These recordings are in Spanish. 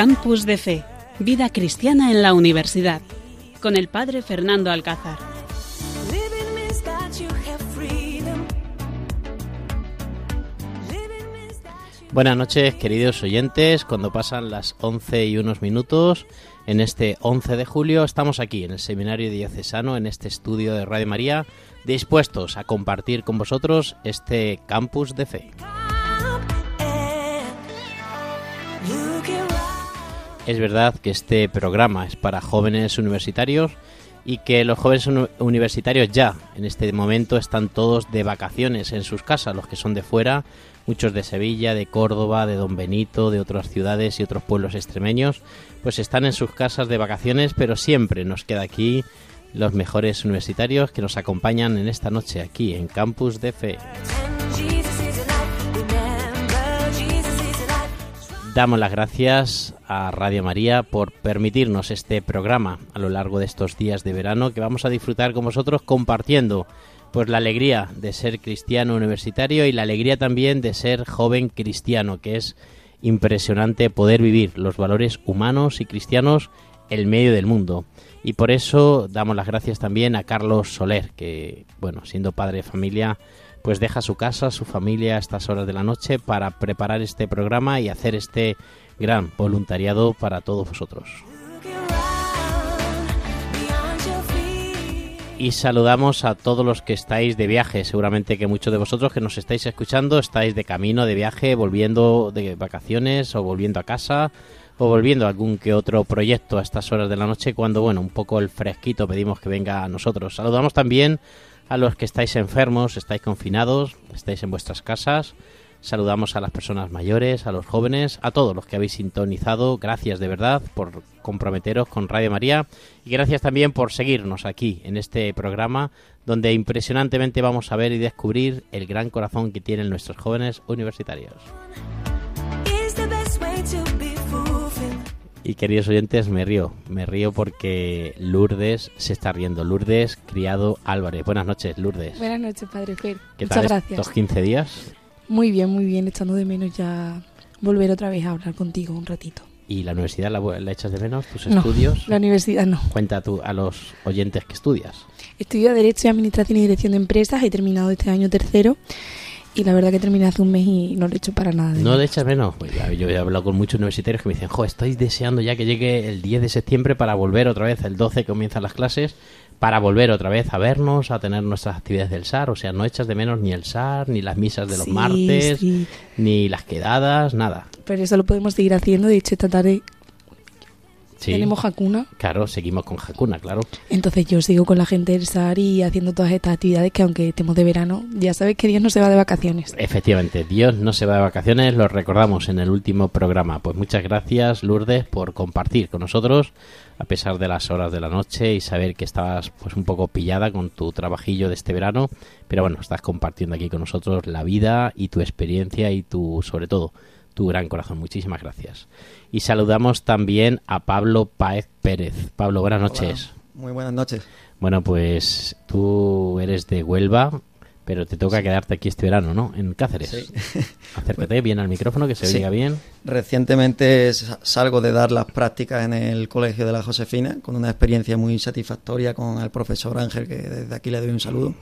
Campus de Fe, Vida Cristiana en la Universidad, con el Padre Fernando Alcázar. Buenas noches, queridos oyentes. Cuando pasan las 11 y unos minutos, en este 11 de julio, estamos aquí en el Seminario Diocesano, en este estudio de Radio María, dispuestos a compartir con vosotros este campus de fe. Es verdad que este programa es para jóvenes universitarios y que los jóvenes universitarios ya en este momento están todos de vacaciones en sus casas, los que son de fuera, muchos de Sevilla, de Córdoba, de Don Benito, de otras ciudades y otros pueblos extremeños, pues están en sus casas de vacaciones, pero siempre nos queda aquí los mejores universitarios que nos acompañan en esta noche aquí en Campus de Fe. Damos las gracias a Radio María por permitirnos este programa a lo largo de estos días de verano que vamos a disfrutar con vosotros compartiendo pues la alegría de ser cristiano universitario y la alegría también de ser joven cristiano, que es impresionante poder vivir los valores humanos y cristianos en medio del mundo. Y por eso damos las gracias también a Carlos Soler, que, bueno, siendo padre de familia, pues deja su casa, su familia a estas horas de la noche para preparar este programa y hacer este gran voluntariado para todos vosotros. Y saludamos a todos los que estáis de viaje. Seguramente que muchos de vosotros que nos estáis escuchando estáis de camino, de viaje, volviendo de vacaciones o volviendo a casa o volviendo a algún que otro proyecto a estas horas de la noche cuando, bueno, un poco el fresquito pedimos que venga a nosotros. Saludamos también a los que estáis enfermos, estáis confinados, estáis en vuestras casas. Saludamos a las personas mayores, a los jóvenes, a todos los que habéis sintonizado. Gracias de verdad por comprometeros con Radio María y gracias también por seguirnos aquí en este programa donde impresionantemente vamos a ver y descubrir el gran corazón que tienen nuestros jóvenes universitarios. Y queridos oyentes, me río, me río porque Lourdes se está riendo. Lourdes Criado Álvarez. Buenas noches, Lourdes. Buenas noches, Padre Fer. ¿Qué Muchas tal gracias. estos 15 días? Muy bien, muy bien. Echando de menos ya volver otra vez a hablar contigo un ratito. ¿Y la universidad la, la echas de menos? ¿Tus No, estudios? La universidad no. Cuenta tú a los oyentes que estudias. Estudio Derecho y Administración y Dirección de Empresas. He terminado este año tercero. Y la verdad que terminé hace un mes y no lo he hecho para nada. de ¿No le echas menos? Pues ya, yo he hablado con muchos universitarios que me dicen, jo, estoy deseando ya que llegue el 10 de septiembre para volver otra vez, el 12 que comienzan las clases, para volver otra vez a vernos, a tener nuestras actividades del SAR. O sea, no echas de menos ni el SAR, ni las misas de los Sí, martes, sí. ni las quedadas, nada. Pero eso lo podemos seguir haciendo. De hecho, esta tarde Sí, tenemos Hakuna. claro, seguimos con Hakuna, claro. Entonces yo sigo con la gente del SAR y haciendo todas estas actividades que aunque estemos de verano, ya sabes que Dios no se va de vacaciones. Efectivamente, Dios no se va de vacaciones, lo recordamos en el último programa. Pues muchas gracias, Lourdes, por compartir con nosotros, a pesar de las horas de la noche y saber que estabas pues un poco pillada con tu trabajillo de este verano, pero bueno, estás compartiendo aquí con nosotros la vida y tu experiencia y tu, sobre todo, tu gran corazón. Muchísimas gracias. Y saludamos también a Pablo Páez Pérez. Pablo, buenas noches. Hola, Muy buenas noches. Bueno, pues tú eres de Huelva, pero te toca quedarte aquí este verano, ¿no? En Cáceres. Sí. Acércate bien al micrófono, que se Sí. oiga bien. Recientemente sa- salgo de dar las prácticas en el Colegio de la Josefina con una experiencia muy satisfactoria con el profesor Ángel, que desde aquí le doy un saludo.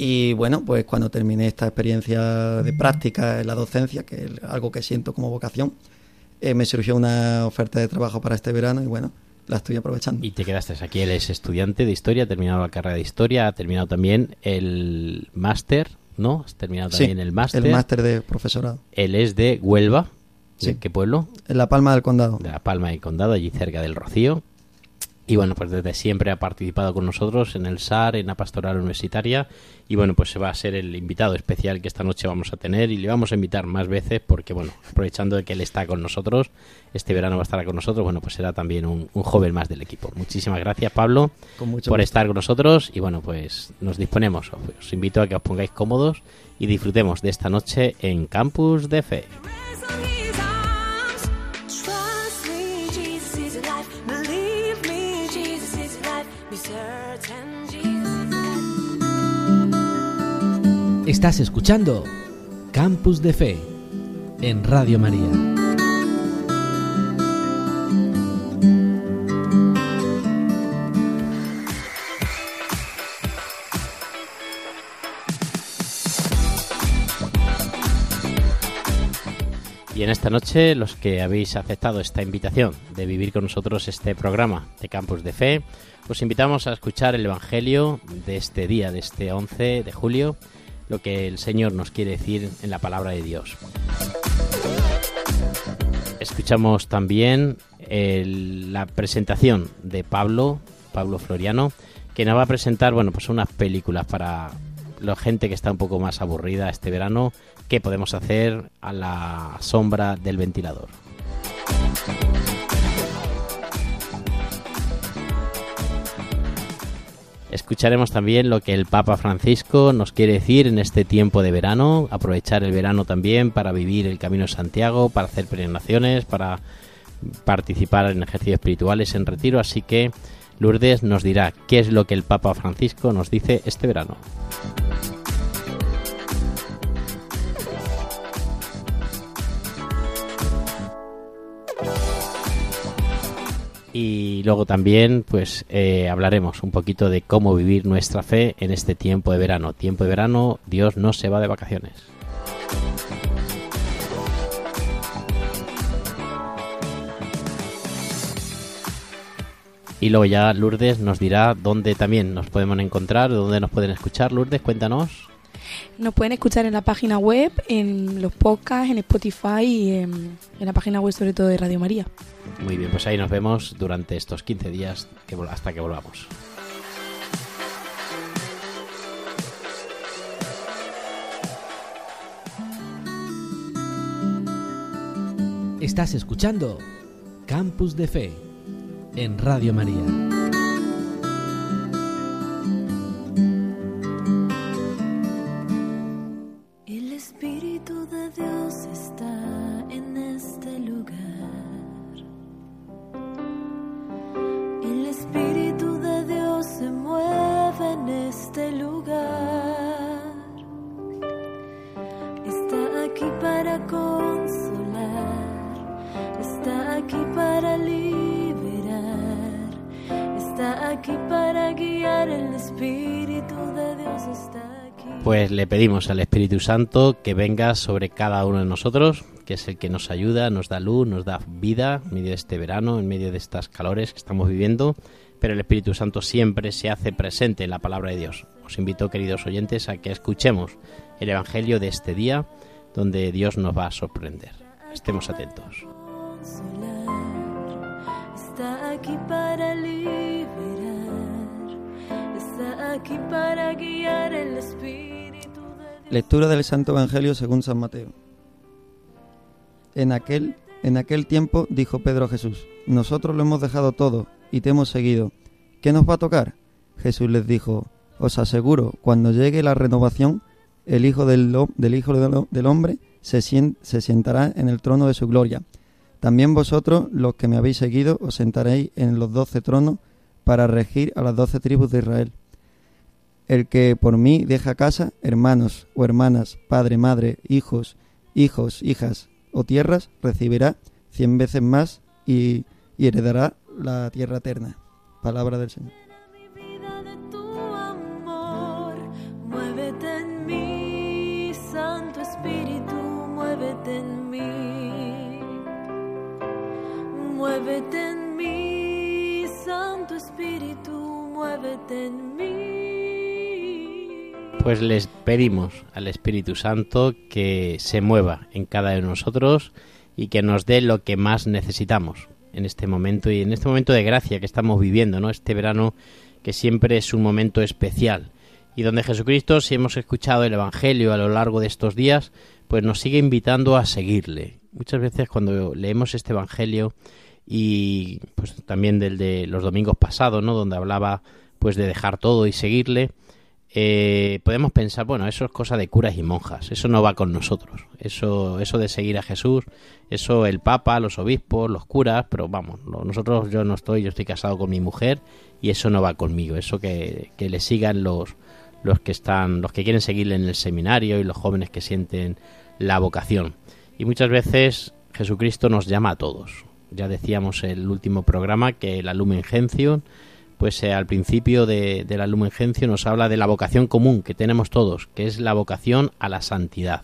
Y bueno, pues cuando terminé esta experiencia de práctica en la docencia, que es algo que siento como vocación, eh, me surgió una oferta de trabajo para este verano y bueno, la estoy aprovechando. Y te quedaste aquí. Él es estudiante de historia, ha terminado la carrera de historia, ha terminado también el máster, ¿no? Has terminado Sí, también el máster. El máster de profesorado. Él es de Huelva. ¿De Sí. qué pueblo? En La Palma del Condado. de La Palma y Condado, allí cerca del Rocío. Y bueno, pues desde siempre ha participado con nosotros en el SAR, en la pastoral universitaria. Y bueno, pues se va a ser el invitado especial que esta noche vamos a tener y le vamos a invitar más veces porque, bueno, aprovechando de que él está con nosotros, este verano va a estar con nosotros, bueno, pues será también un, un joven más del equipo. Muchísimas gracias, Pablo, por gusto. estar con nosotros. Y bueno, pues nos disponemos. Os, os invito a que os pongáis cómodos y disfrutemos de esta noche en Campus de Fe. Estás escuchando Campus de Fe en Radio María. Y en esta noche, los que habéis aceptado esta invitación de vivir con nosotros este programa de Campus de Fe, os invitamos a escuchar el Evangelio de este día, de este 11 de julio, lo que el Señor nos quiere decir en la palabra de Dios. Escuchamos también la presentación de Pablo, Pablo Floriano, que nos va a presentar, bueno, pues unas películas para la gente que está un poco más aburrida este verano, qué podemos hacer a la sombra del ventilador. Escucharemos también lo que el Papa Francisco nos quiere decir en este tiempo de verano, aprovechar el verano también para vivir el Camino de Santiago, para hacer peregrinaciones, para participar en ejercicios espirituales en retiro, así que Lourdes nos dirá qué es lo que el Papa Francisco nos dice este verano. Y luego también, pues, eh, hablaremos un poquito de cómo vivir nuestra fe en este tiempo de verano. Tiempo de verano, Dios no se va de vacaciones. Y luego ya Lourdes nos dirá dónde también nos podemos encontrar, dónde nos pueden escuchar. Lourdes, cuéntanos. Nos pueden escuchar en la página web, en los podcasts, en Spotify y en, en la página web sobre todo de Radio María. Muy bien, pues ahí nos vemos durante estos 15 días que hasta que volvamos. Estás escuchando Campus de Fe en Radio María. Pedimos al Espíritu Santo que venga sobre cada uno de nosotros, que es el que nos ayuda, nos da luz, nos da vida en medio de este verano, en medio de estas calores que estamos viviendo, pero el Espíritu Santo siempre se hace presente en la palabra de Dios. Os invito, queridos oyentes, a que escuchemos el Evangelio de este día, donde Dios nos va a sorprender. Estemos atentos. Lectura del Santo Evangelio según San Mateo. En aquel, en aquel tiempo dijo Pedro a Jesús, Nosotros lo hemos dejado todo y te hemos seguido. ¿Qué nos va a tocar? Jesús les dijo, Os aseguro, cuando llegue la renovación, el Hijo del, del, hijo del, ho- del Hombre se, se sentará en el trono de su gloria. También vosotros, los que me habéis seguido, os sentaréis en los doce tronos para regir a las doce tribus de Israel. El que por mí deja casa, hermanos o hermanas, padre, madre, hijos, hijos, hijas o tierras, recibirá cien veces más y, heredará la tierra eterna. Palabra del Señor. Muévete en mí, Santo Espíritu, muévete en mí. Pues les pedimos al Espíritu Santo que se mueva en cada de nosotros y que nos dé lo que más necesitamos en este momento y en este momento de gracia que estamos viviendo, ¿no? Este verano que siempre es un momento especial y donde Jesucristo, si hemos escuchado el Evangelio a lo largo de estos días, pues nos sigue invitando a seguirle. Muchas veces cuando leemos este Evangelio y pues también del de los domingos pasados, ¿no? Donde hablaba pues de dejar todo y seguirle, eh, podemos pensar, bueno, eso es cosa de curas y monjas, eso no va con nosotros, eso, eso de seguir a Jesús, eso el Papa, los obispos, los curas, pero vamos, no- nosotros yo no estoy, yo estoy casado con mi mujer y eso no va conmigo, eso que, que le sigan los, los que están, los que quieren seguirle en el seminario y los jóvenes que sienten la vocación. Y muchas veces Jesucristo nos llama a todos. Ya decíamos en el último programa que la Lumen Gentium pues eh, al principio de, la Lumen nos habla de la vocación común que tenemos todos, que es la vocación a la santidad,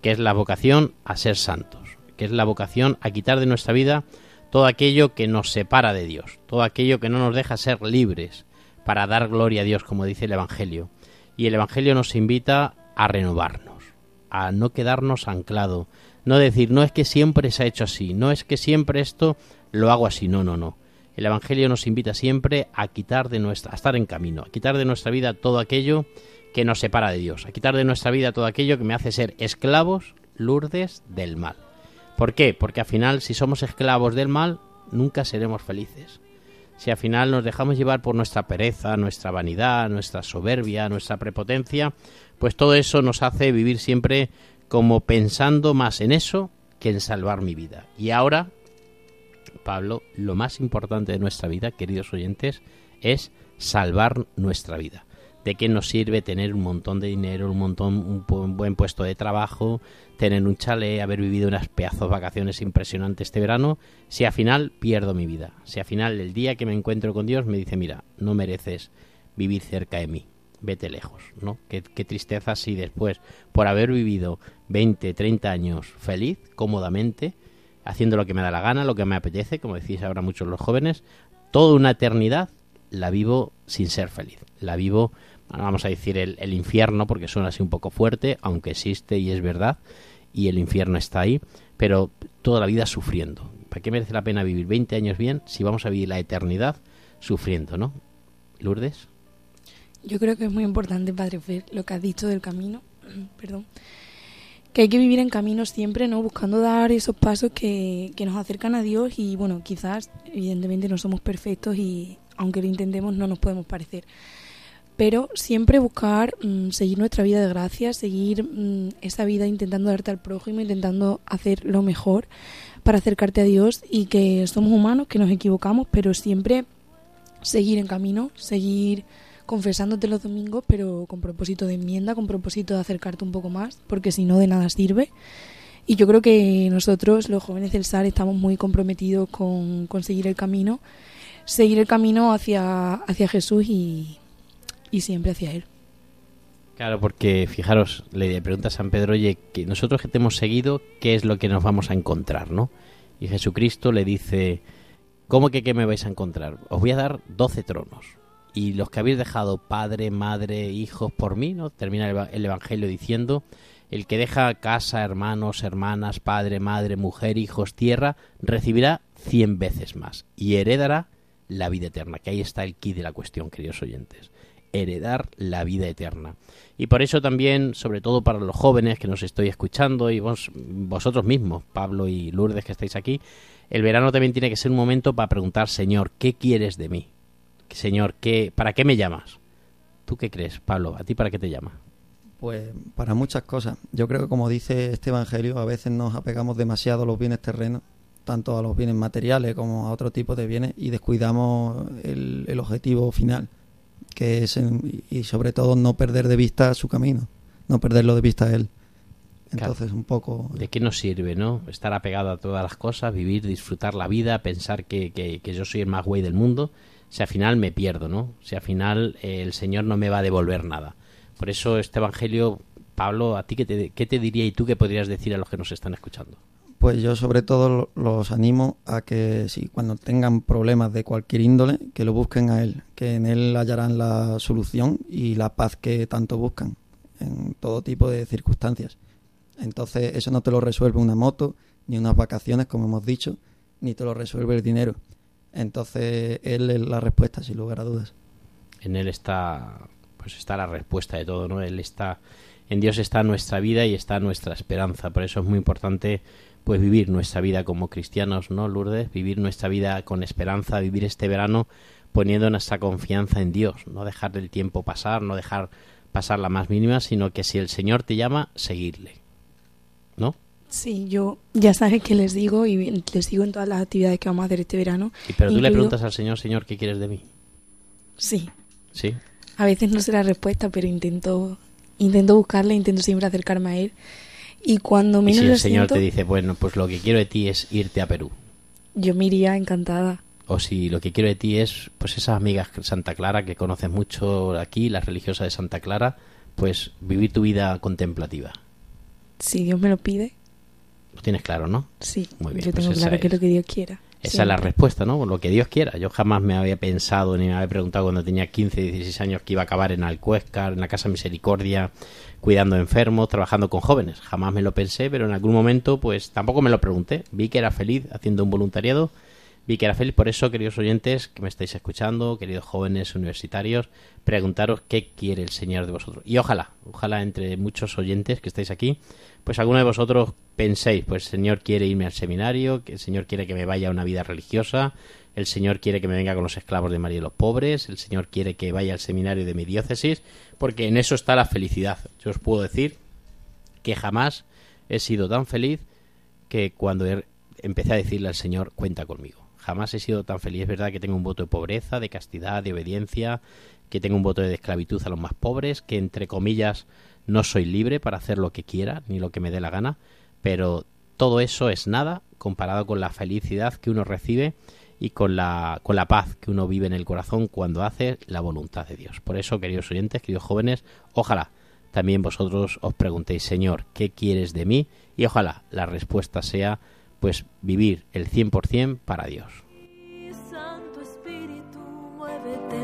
que es la vocación a ser santos. que es la vocación a quitar de nuestra vida todo aquello que nos separa de Dios, todo aquello que no nos deja ser libres para dar gloria a Dios, como dice el Evangelio. Y el Evangelio nos invita a renovarnos, a no quedarnos anclado, no decir, no es que siempre se ha hecho así, no es que siempre esto lo hago así, no, no, no. El Evangelio nos invita siempre a quitar de nuestra, a estar en camino, a quitar de nuestra vida todo aquello que nos separa de Dios, a quitar de nuestra vida todo aquello que me hace ser esclavos, lourdes del mal. ¿Por qué? Porque al final, si somos esclavos del mal, nunca seremos felices. Si al final nos dejamos llevar por nuestra pereza, nuestra vanidad, nuestra soberbia, nuestra prepotencia, pues todo eso nos hace vivir siempre como pensando más en eso que en salvar mi vida. Y ahora, Pablo, lo más importante de nuestra vida, queridos oyentes, es salvar nuestra vida. ¿De qué nos sirve tener un montón de dinero, un montón, un, buen puesto de trabajo, tener un chalet, haber vivido unas pedazos vacaciones impresionantes este verano, si al final pierdo mi vida? Si al final el día que me encuentro con Dios me dice, mira, no mereces vivir cerca de mí, vete lejos, ¿no? Qué, qué tristeza si después, por haber vivido 20, 30 años feliz, cómodamente, haciendo lo que me da la gana, lo que me apetece, como decís ahora muchos los jóvenes, toda una eternidad la vivo sin ser feliz. La vivo, vamos a decir, el, el infierno, porque suena así un poco fuerte, aunque existe y es verdad, y el infierno está ahí, pero toda la vida sufriendo. ¿Para qué merece la pena vivir 20 años bien si vamos a vivir la eternidad sufriendo, no? Lourdes. Yo creo que es muy importante, Padre Fer, lo que has dicho del camino, perdón, que hay que vivir en camino siempre, ¿no? Buscando dar esos pasos que, que nos acercan a Dios y, bueno, quizás, evidentemente, no somos perfectos y, aunque lo intentemos, no nos podemos parecer. Pero siempre buscar mm, seguir nuestra vida de gracia, seguir mm, esa vida intentando darte al prójimo, intentando hacer lo mejor para acercarte a Dios y que somos humanos, que nos equivocamos, pero siempre seguir en camino, seguir confesándote los domingos, pero con propósito de enmienda, con propósito de acercarte un poco más, porque si no de nada sirve. Y yo creo que nosotros, los jóvenes del SAR, estamos muy comprometidos con, con seguir el camino, seguir el camino hacia, hacia Jesús y, y siempre hacia Él. Claro, porque fijaros, le pregunta a San Pedro, oye, que nosotros que te hemos seguido, ¿qué es lo que nos vamos a encontrar, no? Y Jesucristo le dice, ¿cómo que qué me vais a encontrar? Os voy a dar doce tronos. Y los que habéis dejado padre, madre, hijos por mí, ¿no? Termina el, eva- el Evangelio diciendo, el que deja casa, hermanos, hermanas, padre, madre, mujer, hijos, tierra, recibirá cien veces más y heredará la vida eterna, que ahí está el quid de la cuestión, queridos oyentes heredar la vida eterna. Y por eso también, sobre todo para los jóvenes que nos estoy escuchando y vos, vosotros mismos, Pablo y Lourdes que estáis aquí, el verano también tiene que ser un momento para preguntar, Señor, ¿qué quieres de mí? Señor, ¿qué, ¿para qué me llamas? ¿Tú qué crees, Pablo? ¿A ti para qué te llama? Pues para muchas cosas. Yo creo que como dice este Evangelio, a veces nos apegamos demasiado a los bienes terrenos, tanto a los bienes materiales como a otro tipo de bienes, y descuidamos el, el objetivo final, que es, en- y sobre todo, no perder de vista su camino, no perderlo de vista a él. Entonces, un poco... ¿De qué nos sirve, no? Estar apegado a todas las cosas, vivir, disfrutar la vida, pensar que, que- que yo soy el más güey del mundo, si al final me pierdo, ¿no? Si al final eh, el Señor no me va a devolver nada. Por eso este Evangelio, Pablo, ¿a ti qué te, qué te diría y tú qué podrías decir a los que nos están escuchando? Pues yo sobre todo lo- los animo a que si cuando tengan problemas de cualquier índole, que lo busquen a él, que en él hallarán la solución y la paz que tanto buscan en todo tipo de circunstancias. Entonces eso no te lo resuelve una moto, ni unas vacaciones, como hemos dicho, ni te lo resuelve el dinero. Entonces él es la respuesta, sin lugar a dudas. En Él está, pues está la respuesta de todo, ¿no? Él está, en Dios está nuestra vida y está nuestra esperanza. Por eso es muy importante, pues vivir nuestra vida como cristianos, ¿no, Lourdes? Vivir nuestra vida con esperanza, vivir este verano poniendo nuestra confianza en Dios, no dejar el tiempo pasar, no dejar pasar la más mínima, sino que si el Señor te llama, seguirle, ¿no? Sí, yo ya sabes que les digo y les digo en todas las actividades que vamos a hacer este verano. Y pero tú le preguntas al Señor, Señor, ¿qué quieres de mí? Sí, ¿Sí? A veces no sé la respuesta, pero intento intento buscarla, intento siempre acercarme a él. Y cuando Y menos si lo el Señor siento, te dice, bueno, pues lo que quiero de ti es irte a Perú. yo me iría encantada. O si lo que quiero de ti es, pues esas amigas Santa Clara que conoces mucho aquí, las religiosas de Santa Clara, pues vivir tu vida contemplativa. Si Dios me lo pide. Lo tienes claro, ¿no? Sí, Muy bien, yo pues tengo claro que es. lo que Dios quiera. Esa es la respuesta, ¿no? Lo que Dios quiera. Yo jamás me había pensado ni me había preguntado cuando tenía 15, 16 años que iba a acabar en Alcuéscar, en la Casa Misericordia, cuidando enfermos, trabajando con jóvenes. Jamás me lo pensé, pero en algún momento pues tampoco me lo pregunté. Vi que era feliz haciendo un voluntariado, vi que era feliz. Por eso, queridos oyentes que me estáis escuchando, queridos jóvenes universitarios, preguntaros qué quiere el Señor de vosotros. Y ojalá, ojalá entre muchos oyentes que estáis aquí, pues alguno de vosotros penséis, pues el Señor quiere irme al seminario, que el Señor quiere que me vaya a una vida religiosa, el Señor quiere que me venga con los esclavos de María y los pobres, el Señor quiere que vaya al seminario de mi diócesis, porque en eso está la felicidad. Yo os puedo decir que jamás he sido tan feliz que cuando empecé a decirle al Señor, cuenta conmigo. Jamás he sido tan feliz. Es verdad que tengo un voto de pobreza, de castidad, de obediencia, que tengo un voto de esclavitud a los más pobres, que entre comillas no soy libre para hacer lo que quiera ni lo que me dé la gana, pero todo eso es nada comparado con la felicidad que uno recibe y con la, con la paz que uno vive en el corazón cuando hace la voluntad de Dios. Por eso, queridos oyentes, queridos jóvenes, ojalá también vosotros os preguntéis, Señor, ¿qué quieres de mí? Y ojalá la respuesta sea, pues, vivir el 100% para Dios. Santo Espíritu, muévete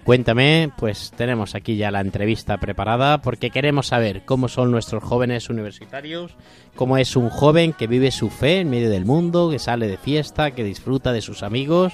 Cuéntame, pues tenemos aquí ya la entrevista preparada porque queremos saber cómo son nuestros jóvenes universitarios, cómo es un joven que vive su fe en medio del mundo, que sale de fiesta, que disfruta de sus amigos,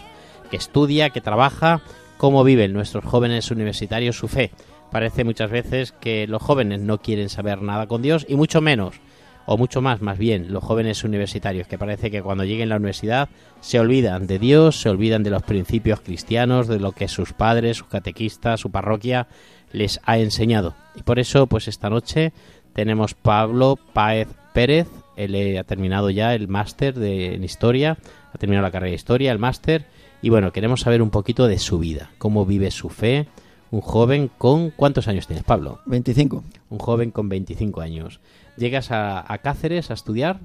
que estudia, que trabaja, cómo viven nuestros jóvenes universitarios su fe. Parece muchas veces que los jóvenes no quieren saber nada con Dios y mucho menos o mucho más, más bien, los jóvenes universitarios, que parece que cuando lleguen a la universidad se olvidan de Dios, se olvidan de los principios cristianos, de lo que sus padres, sus catequistas, su parroquia les ha enseñado. Y por eso, pues esta noche tenemos Pablo Páez Pérez, él eh, ha terminado ya el máster de, en historia, ha terminado la carrera de historia, el máster, y bueno, queremos saber un poquito de su vida, cómo vive su fe, un joven con... ¿Cuántos años tienes, Pablo? 25. Un joven con 25 años. Llegas a, a Cáceres a estudiar,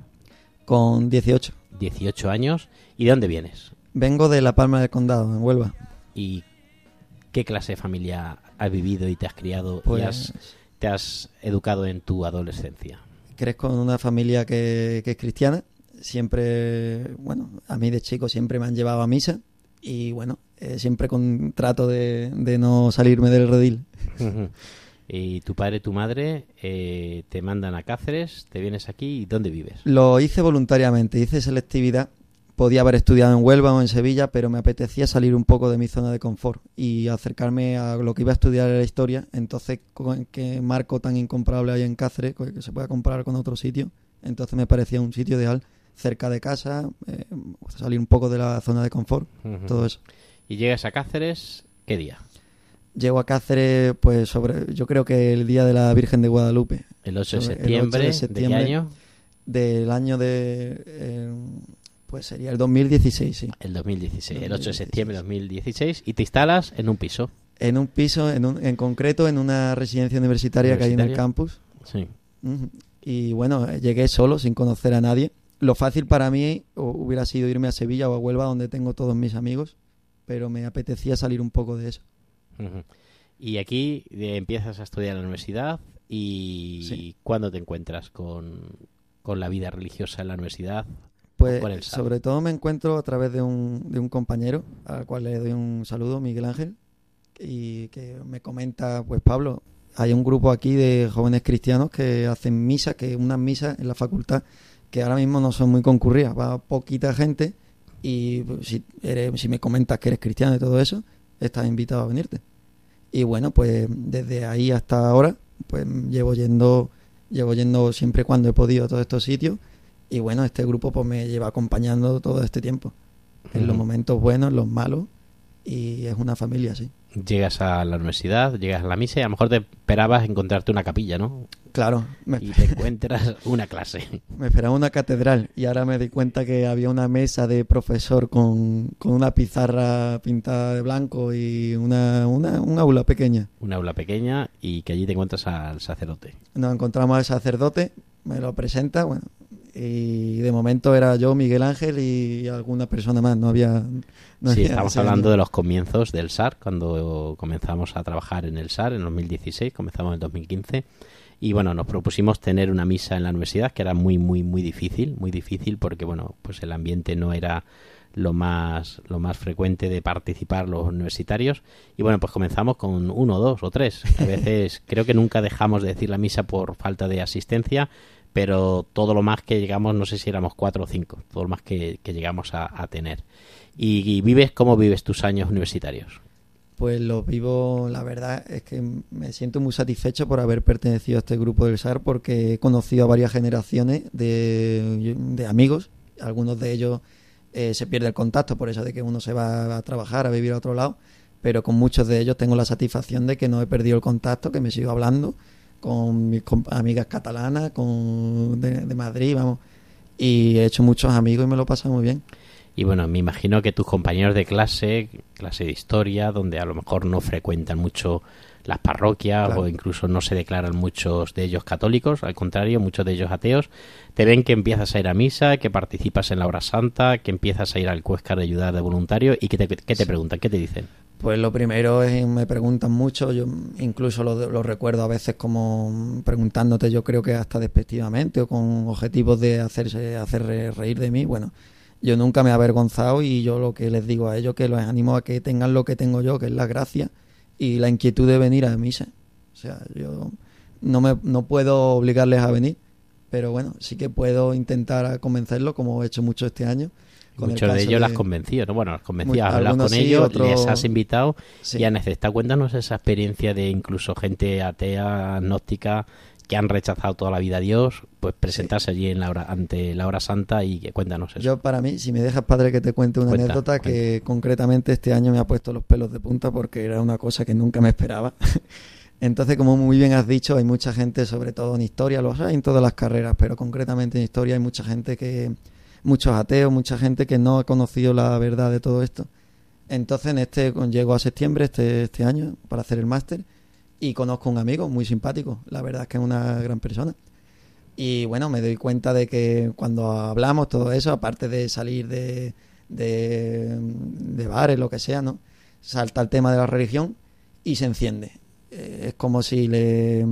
Con 18. 18 años. ¿Y de dónde vienes? Vengo de La Palma del Condado, en Huelva. ¿Y qué clase de familia has vivido y te has criado Pues y has, te has educado en tu adolescencia? crezco en una familia que, que es cristiana. Siempre, bueno, a mí de chico siempre me han llevado a misa. Y bueno, eh, siempre con trato de, de no salirme del redil. Y tu padre tu madre eh, te mandan a Cáceres, te vienes aquí y ¿dónde vives? Lo hice voluntariamente, hice selectividad. Podía haber estudiado en Huelva o en Sevilla, pero me apetecía salir un poco de mi zona de confort y acercarme a lo que iba a estudiar en la historia. Entonces, con qué marco tan incomparable hay en Cáceres, que se pueda comparar con otro sitio. Entonces me parecía un sitio ideal, cerca de casa, eh, salir un poco de la zona de confort, todo eso. Y llegas a Cáceres, ¿qué día? Llego a Cáceres, pues sobre, yo creo que el día de la Virgen de Guadalupe, El 8 de 8 septiembre, ¿de, septiembre. qué año? del año de, eh, pues sería el 2016, sí. El 2016, el 8 de 2016. septiembre de 2016 y te instalas en un piso. En un piso, en, un- en concreto en una residencia universitaria que hay en el campus. Sí. Y bueno, llegué solo, sin conocer a nadie. Lo fácil para mí hu- hubiera sido irme a Sevilla o a Huelva, donde tengo todos mis amigos, pero me apetecía salir un poco de eso. Ujú. Y aquí eh, empiezas a estudiar en la universidad y Sí. ¿cuándo te encuentras con, con la vida religiosa en la universidad? Pues el sobre todo me encuentro a través de un, de un compañero, al cual le doy un saludo, Miguel Ángel, y que me comenta, pues Pablo, hay un grupo aquí de jóvenes cristianos que hacen misa, que unas misas en la facultad que ahora mismo no son muy concurridas, va poquita gente y pues, si, eres, si me comentas que eres cristiano y todo eso, estás invitado a venirte. Y bueno, pues desde ahí hasta ahora, pues llevo yendo, llevo yendo siempre cuando he podido a todos estos sitios. Y bueno, este grupo pues me lleva acompañando todo este tiempo. En los momentos buenos, en los malos. Y es una familia, sí. Llegas a la universidad, llegas a la misa y a lo mejor te esperabas encontrarte una capilla, ¿no? Claro, me, Y te encuentras una clase. me esperaba una catedral y ahora me di cuenta que había una mesa de profesor con, con una pizarra pintada de blanco y una, una, un aula pequeña. Una aula pequeña y que allí te encuentras al sacerdote. Nos encontramos al sacerdote, me lo presenta, bueno, y de momento era yo, Miguel Ángel y alguna persona más, no había... No sí, había estamos hablando año. de los comienzos del SAR, cuando comenzamos a trabajar en el SAR en 2016, comenzamos en el 2015. Y bueno, nos propusimos tener una misa en la universidad, que era muy, muy, muy difícil, muy difícil porque, bueno, pues el ambiente no era lo más, lo más frecuente de participar los universitarios. Y bueno, pues comenzamos con uno, dos o tres. A veces creo que nunca dejamos de decir la misa por falta de asistencia, pero todo lo más que llegamos, no sé si éramos cuatro o cinco, todo lo más que, llegamos a, tener. Y, vives, ¿cómo vives tus años universitarios? Pues lo vivo, la verdad es que me siento muy satisfecho por haber pertenecido a este grupo del SAR porque he conocido a varias generaciones de, de amigos, algunos de ellos eh, se pierde el contacto por eso de que uno se va a trabajar, a vivir a otro lado, pero con muchos de ellos tengo la satisfacción de que no he perdido el contacto, que me sigo hablando con mis amigas catalanas, con de, de Madrid, vamos, y he hecho muchos amigos y me lo he pasado muy bien. Y bueno, me imagino que tus compañeros de clase, clase de historia, donde a lo mejor no frecuentan mucho las parroquias Claro. o incluso no se declaran muchos de ellos católicos, al contrario, muchos de ellos ateos, te ven que empiezas a ir a misa, que participas en la hora santa, que empiezas a ir al Cuescar de ayudar de voluntario y que te, que te preguntan, ¿qué te dicen? Pues lo primero es, me preguntan mucho, yo incluso lo, recuerdo a veces como preguntándote, yo creo que hasta despectivamente o con objetivos de hacerse hacer re- reír de mí. Bueno, yo nunca me he avergonzado y yo lo que les digo a ellos que los animo a que tengan lo que tengo yo, que es la gracia y la inquietud de venir a misa. O sea, yo no me no puedo obligarles a venir, pero bueno, sí que puedo intentar convencerlos como he hecho mucho este año. Con el Muchos de ellos las convencido, ¿no? Bueno, las convencías, hablas algunos con sí, ellos, les has invitado Sí. y han necesitado. Cuéntanos esa experiencia de incluso gente atea, agnóstica, que han rechazado toda la vida a Dios, pues presentarse allí en la hora, ante la hora santa y que cuéntanos eso. Yo, para mí, si me dejas, padre, que te cuente una Cuenta, anécdota que concretamente este año me ha puesto los pelos de punta porque era una cosa que nunca me esperaba. Entonces, como muy bien has dicho, hay mucha gente, sobre todo en historia, lo hay en todas las carreras, pero concretamente en historia hay mucha gente que, muchos ateos, mucha gente que no ha conocido la verdad de todo esto. Entonces, en este, llego a septiembre este, este año para hacer el máster y conozco un amigo muy simpático, la verdad es que es una gran persona. Y bueno, me doy cuenta de que cuando hablamos todo eso, aparte de salir de, de, de bares, lo que sea, ¿no? Salta el tema de la religión y se enciende. Eh, es como si le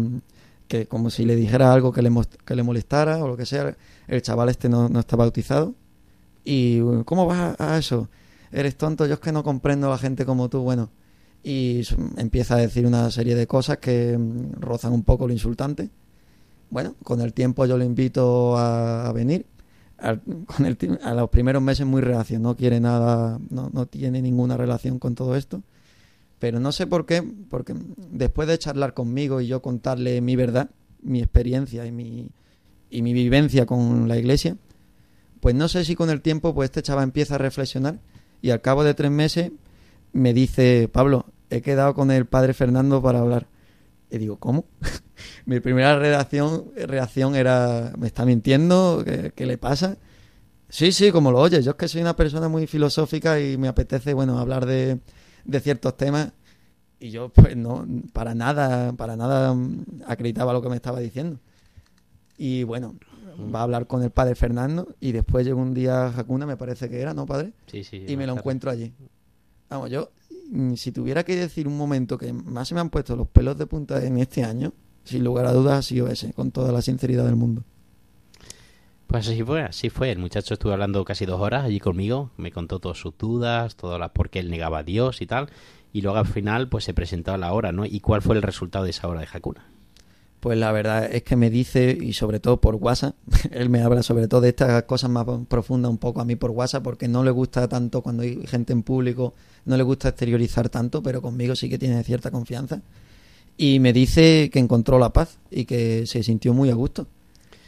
que como si le dijera algo que le, que le molestara o lo que sea. El chaval este no, no está bautizado. Y ¿cómo vas a, eso? Eres tonto, yo es que no comprendo a la gente como tú. Bueno, y empieza a decir una serie de cosas que mm, rozan un poco lo insultante. Bueno, con el tiempo yo le invito a, venir. Con el, a los primeros meses muy reacio, no quiere nada, no, no tiene ninguna relación con todo esto. Pero no sé por qué, porque después de charlar conmigo y yo contarle mi verdad, mi experiencia y mi, y mi vivencia con la iglesia, pues no sé si con el tiempo pues este chaval empieza a reflexionar y al cabo de tres meses me dice, Pablo, he quedado con el padre Fernando para hablar. Y digo, ¿cómo? Mi primera reacción, reacción era, ¿me está mintiendo? ¿Qué, le pasa? Sí, sí, como lo oyes. Yo es que soy una persona muy filosófica y me apetece, bueno, hablar de, de ciertos temas. Y yo, pues no, para nada, para nada mm, acreditaba lo que me estaba diciendo. Y bueno, va a hablar con el padre Fernando y después llegó un día a Jacuna, me parece que era, ¿no, padre? Sí, sí, y me lo tarde. encuentro allí. Vamos, yo, mm, si tuviera que decir un momento que más se me han puesto los pelos de punta en este año, sin lugar a dudas ha sido ese, con toda la sinceridad del mundo. Pues así fue, así fue. El muchacho estuvo hablando casi dos horas allí conmigo, me contó todas sus dudas, todo la, por qué él negaba a Dios y tal. Y luego al final pues se presentó a la hora, ¿no? ¿Y cuál fue el resultado de esa hora de Hakuna? Pues la verdad es que me dice, y sobre todo por WhatsApp, él me habla sobre todo de estas cosas más profundas un poco a mí por WhatsApp, porque no le gusta tanto cuando hay gente en público, no le gusta exteriorizar tanto, pero conmigo sí que tiene cierta confianza. Y me dice que encontró la paz y que se sintió muy a gusto.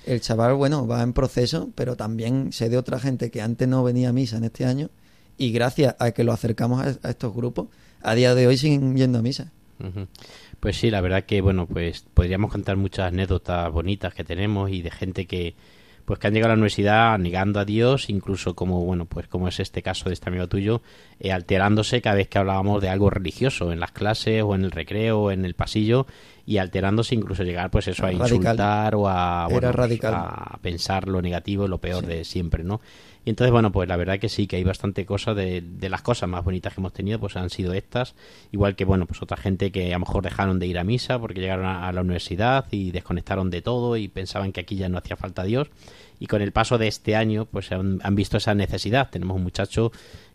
El chaval, bueno, va en proceso, pero también sé de otra gente que antes no venía a misa en este año y gracias a que lo acercamos a, estos grupos, a día de hoy siguen yendo a misa. Pues sí, la verdad que, bueno, pues podríamos contar muchas anécdotas bonitas que tenemos y de gente que, pues que han llegado a la universidad negando a Dios, incluso como, bueno, pues como es este caso de este amigo tuyo, eh, alterándose cada vez que hablábamos de algo religioso, en las clases o en el recreo o en el pasillo, y alterándose incluso llegar, pues eso, a Radical. insultar o a, bueno, pues, radical. a pensar lo negativo, lo peor de siempre, ¿no? Y entonces, bueno, pues la verdad que sí, que hay bastante cosa de, de las cosas más bonitas que hemos tenido, pues han sido estas. Igual que, bueno, pues otra gente que a lo mejor dejaron de ir a misa porque llegaron a, la universidad y desconectaron de todo y pensaban que aquí ya no hacía falta Dios. Y con el paso de este año, pues han, han visto esa necesidad. Tenemos un muchacho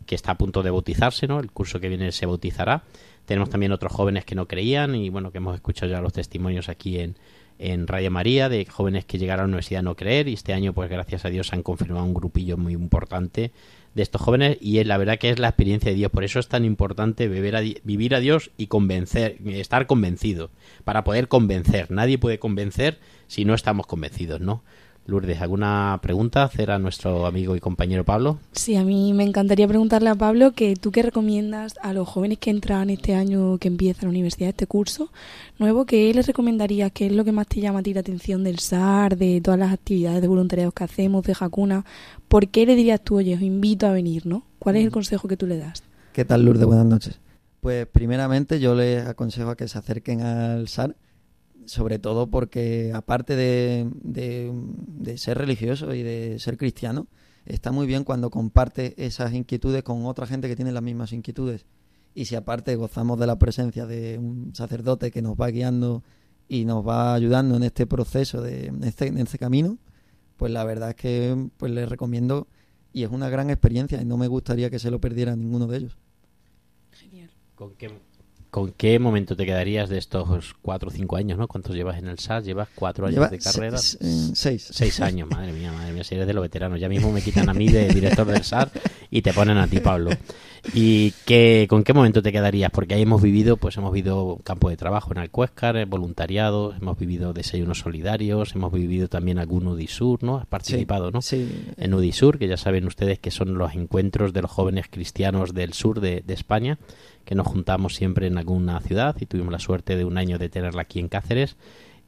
que está a punto de bautizarse, ¿no? El curso que viene se bautizará. Tenemos también otros jóvenes que no creían y, bueno, que hemos escuchado ya los testimonios aquí en, en Radio María de jóvenes que llegaron a la universidad a no creer y este año pues gracias a Dios han confirmado un grupillo muy importante de estos jóvenes y es la verdad que es la experiencia de Dios. Por eso es tan importante beber a vivir a Dios y convencer estar convencido. Para poder convencer nadie puede convencer si no estamos convencidos no Lourdes alguna pregunta hacer a nuestro amigo y compañero Pablo Sí, a mí me encantaría preguntarle a Pablo que tú qué recomiendas a los jóvenes que entran este año que empieza la universidad, este curso nuevo, ¿qué les recomendarías? ¿Qué es lo que más te llama a ti la atención del SAR, de todas las actividades de voluntariado que hacemos, de Jacuna? ¿Por qué le dirías tú, oye, os invito a venir, ¿no? ¿Cuál es el consejo que tú le das? ¿Qué tal, Lourdes? Buenas noches. Pues primeramente yo les aconsejo a que se acerquen al SAR, sobre todo porque aparte de, de- de ser religioso y de ser cristiano, está muy bien cuando comparte esas inquietudes con otra gente que tiene las mismas inquietudes. Y si aparte gozamos de la presencia de un sacerdote que nos va guiando y nos va ayudando en este proceso, de, en, este, en este camino, pues la verdad es que pues les recomiendo y es una gran experiencia y no me gustaría que se lo perdiera ninguno de ellos. Genial. ¿Con qué, con qué momento te quedarías de estos cuatro o cinco años no cuántos llevas en el SAR llevas cuatro años Lleva de carrera se- seis. Seis años, madre mía, madre mía, si eres de los veteranos. Ya mismo me quitan a mí de director del SAR y te ponen a ti, Pablo. ¿Y qué, con qué momento te quedarías? Porque ahí hemos vivido, pues hemos vivido campo de trabajo en Alcuéscar, eh, voluntariado, hemos vivido desayunos solidarios, hemos vivido también algún UDISUR, ¿no? Has participado, ¿no? Sí, En UDISUR, que ya saben ustedes que son los encuentros de los jóvenes cristianos del sur de, de España, que nos juntamos siempre en alguna ciudad y tuvimos la suerte de un año de tenerla aquí en Cáceres.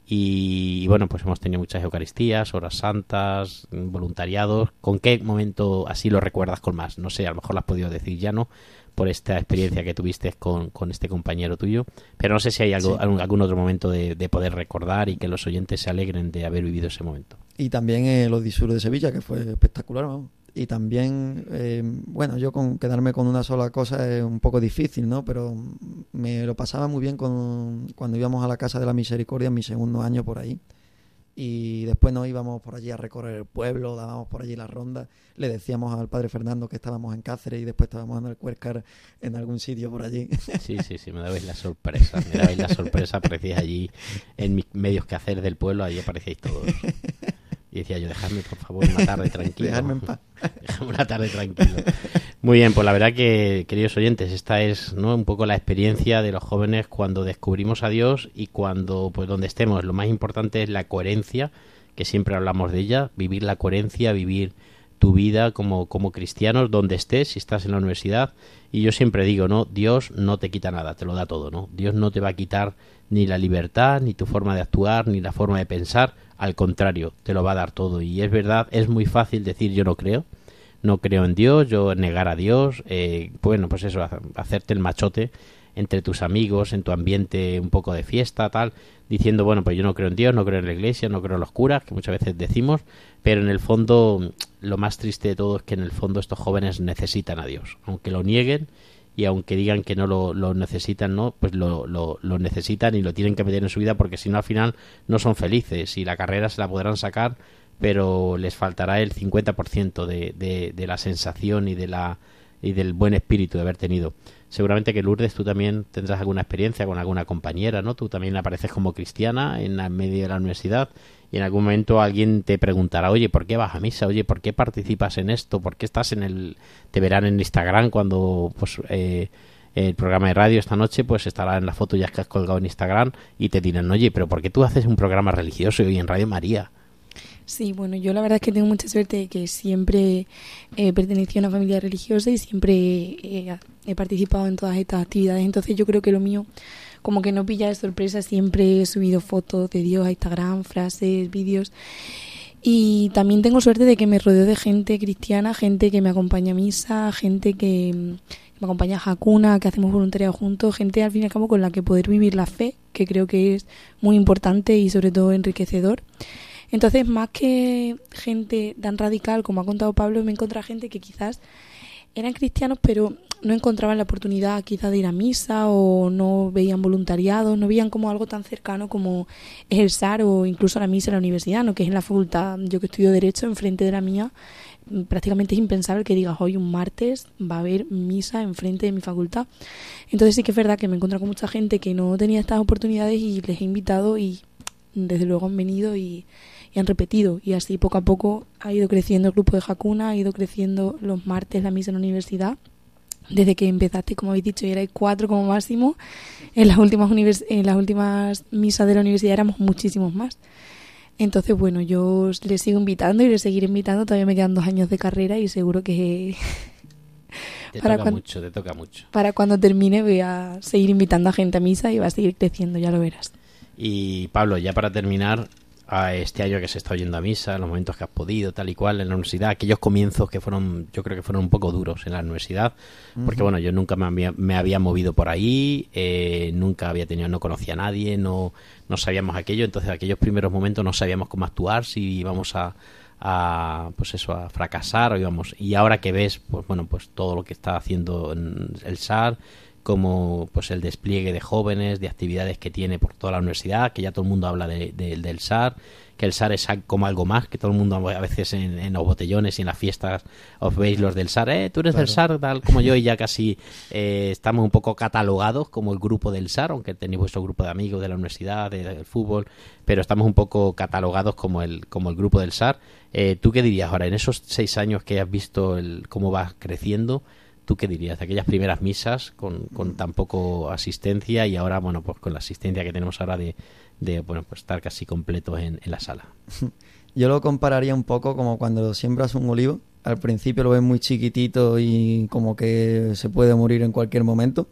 Y, y bueno, pues hemos tenido muchas Eucaristías, horas santas, voluntariados. ¿Con qué momento así lo recuerdas con más? No sé, a lo mejor lo has podido decir ya, ¿no? Por esta experiencia que tuviste con, con este compañero tuyo. Pero no sé si hay algo, Sí. algún, algún otro momento de, de poder recordar y que los oyentes se alegren de haber vivido ese momento. Y también el Odisur de Sevilla, que fue espectacular. vamos. Y también, eh, bueno, yo con quedarme con una sola cosa es un poco difícil, ¿no? Pero me lo pasaba muy bien con, cuando íbamos a la Casa de la Misericordia en mi segundo año por ahí. Y después nos íbamos por allí a recorrer el pueblo, dábamos por allí la ronda. Le decíamos al padre Fernando que estábamos en Cáceres y después estábamos en el Cuercar en algún sitio por allí. Sí, sí, sí, me dabais la sorpresa. Me dabais la sorpresa, aparecíais allí en mis medios que hacer del pueblo, allí aparecíais todos. Y decía yo, dejadme por favor una tarde tranquila. Dejarme en paz. Dejadme una tarde tranquilo. Muy bien, pues la verdad que, queridos oyentes, esta es ¿no? un poco la experiencia de los jóvenes cuando descubrimos a Dios y cuando, pues donde estemos. Lo más importante es la coherencia, que siempre hablamos de ella, vivir la coherencia, vivir tu vida como, como cristianos donde estés, si estás en la universidad. Y yo siempre digo, ¿no? Dios no te quita nada, te lo da todo, ¿no? Dios no te va a quitar ni la libertad, ni tu forma de actuar, ni la forma de pensar. Al contrario, te lo va a dar todo. Y es verdad, es muy fácil decir yo no creo. No creo en Dios, yo negar a Dios. eh, bueno, pues eso, ha- hacerte el machote entre tus amigos, en tu ambiente un poco de fiesta, tal, diciendo, bueno, pues yo no creo en Dios, no creo en la iglesia, no creo en los curas, que muchas veces decimos, pero en el fondo lo más triste de todo es que en el fondo estos jóvenes necesitan a Dios, aunque lo nieguen y aunque digan que no lo, necesitan, no, pues lo, lo, necesitan y lo tienen que meter en su vida porque si no al final no son felices y la carrera se la podrán sacar, pero les faltará el 50% de, de, de la sensación y de la y del buen espíritu de haber tenido. seguramente que Lourdes tú también tendrás alguna experiencia con alguna compañera, ¿no? Tú también apareces como cristiana en medio de la universidad y en algún momento alguien te preguntará, oye, ¿por qué vas a misa? Oye, ¿por qué participas en esto? ¿Por qué estás en el... te verán en Instagram cuando pues eh, el programa de radio esta noche pues estará en la foto ya que has colgado en Instagram y te dirán, oye, pero ¿por qué tú haces un programa religioso y en Radio María? Sí, bueno, yo la verdad es que tengo mucha suerte de que siempre he pertenecido a una familia religiosa y siempre he, he participado en todas estas actividades. Entonces yo creo que lo mío como que no pilla de sorpresa. Siempre he subido fotos de Dios a Instagram, frases, vídeos. Y también tengo suerte de que me rodeo de gente cristiana, gente que me acompaña a misa, gente que me acompaña a Hakuna, que hacemos voluntariado juntos, gente al fin y al cabo con la que poder vivir la fe, que creo que es muy importante y sobre todo enriquecedor. Entonces, más que gente tan radical como ha contado Pablo, me he encontrado gente que quizás eran cristianos, pero no encontraban la oportunidad quizás de ir a misa o no veían voluntariado, no veían como algo tan cercano como es el SAR o incluso la misa en la universidad, ¿no? que es en la facultad. Yo que estudio Derecho, enfrente de la mía, mm, prácticamente es impensable que digas hoy un martes va a haber misa enfrente de mi facultad. Entonces sí que es verdad que me he encontrado con mucha gente que no tenía estas oportunidades y les he invitado y desde luego han venido y, y han repetido. Y así poco a poco ha ido creciendo el grupo de Hakuna, ha ido creciendo los martes la misa en la universidad. Desde que empezaste, como habéis dicho, y erais cuatro como máximo, en las últimas univers- en las últimas misas de la universidad éramos muchísimos más. Entonces, bueno, yo os- les sigo invitando y les seguiré invitando. Todavía me quedan dos años de carrera y seguro que Te Para toca mucho, te toca mucho. para cuando termine voy a seguir invitando a gente a misa y va a seguir creciendo, ya lo verás. Y Pablo, ya para terminar, a este año que se está oyendo a misa, los momentos que has podido, tal y cual, en la universidad, aquellos comienzos que fueron, yo creo que fueron un poco duros en la universidad, porque bueno, yo nunca me había, me había movido por ahí, eh, nunca había tenido, no conocía a nadie, no, no sabíamos aquello, entonces aquellos primeros momentos no sabíamos cómo actuar, si íbamos a, a pues eso, a fracasar o íbamos, y ahora que ves, pues bueno, pues todo lo que está haciendo en el SAR, como pues el despliegue de jóvenes, de actividades que tiene por toda la universidad, que ya todo el mundo habla de- de- del SAR, que el SAR es como algo más, que todo el mundo a veces en, en los botellones y en las fiestas os veis los del SAR, eh, tú eres del SAR, tal como yo, y ya casi eh, estamos un poco catalogados como el grupo del SAR, aunque tenéis vuestro grupo de amigos de la universidad, de- del fútbol, pero estamos un poco catalogados como el, como el grupo del SAR. Eh, ¿Tú qué dirías ahora, en esos seis años que has visto el, cómo va creciendo? ¿Tú qué dirías de aquellas primeras misas con, tan poco asistencia y ahora, bueno, pues con la asistencia que tenemos ahora de, de bueno, pues estar casi completos en, en la sala? Yo lo compararía un poco como cuando siembras un olivo. Al principio lo ves muy chiquitito y como que se puede morir en cualquier momento.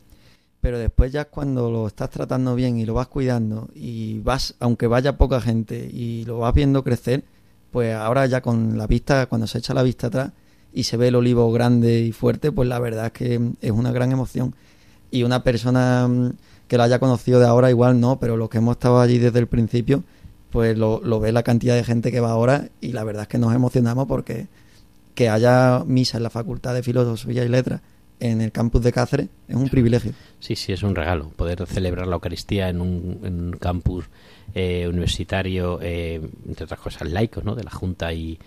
Pero después ya cuando lo estás tratando bien y lo vas cuidando y vas, aunque vaya poca gente y lo vas viendo crecer, pues ahora ya con la vista, cuando se echa la vista atrás y se ve el olivo grande y fuerte, pues la verdad es que es una gran emoción. Y una persona mm, que lo haya conocido de ahora igual no, pero los que hemos estado allí desde el principio, pues lo, lo ve la cantidad de gente que va ahora y la verdad es que nos emocionamos porque que haya misa en la Facultad de Filosofía y Letras en el campus de Cáceres es un privilegio. Sí, sí, es un regalo poder celebrar la Eucaristía en un, en un campus eh, universitario, eh, entre otras cosas laicos, ¿no? De la Junta y,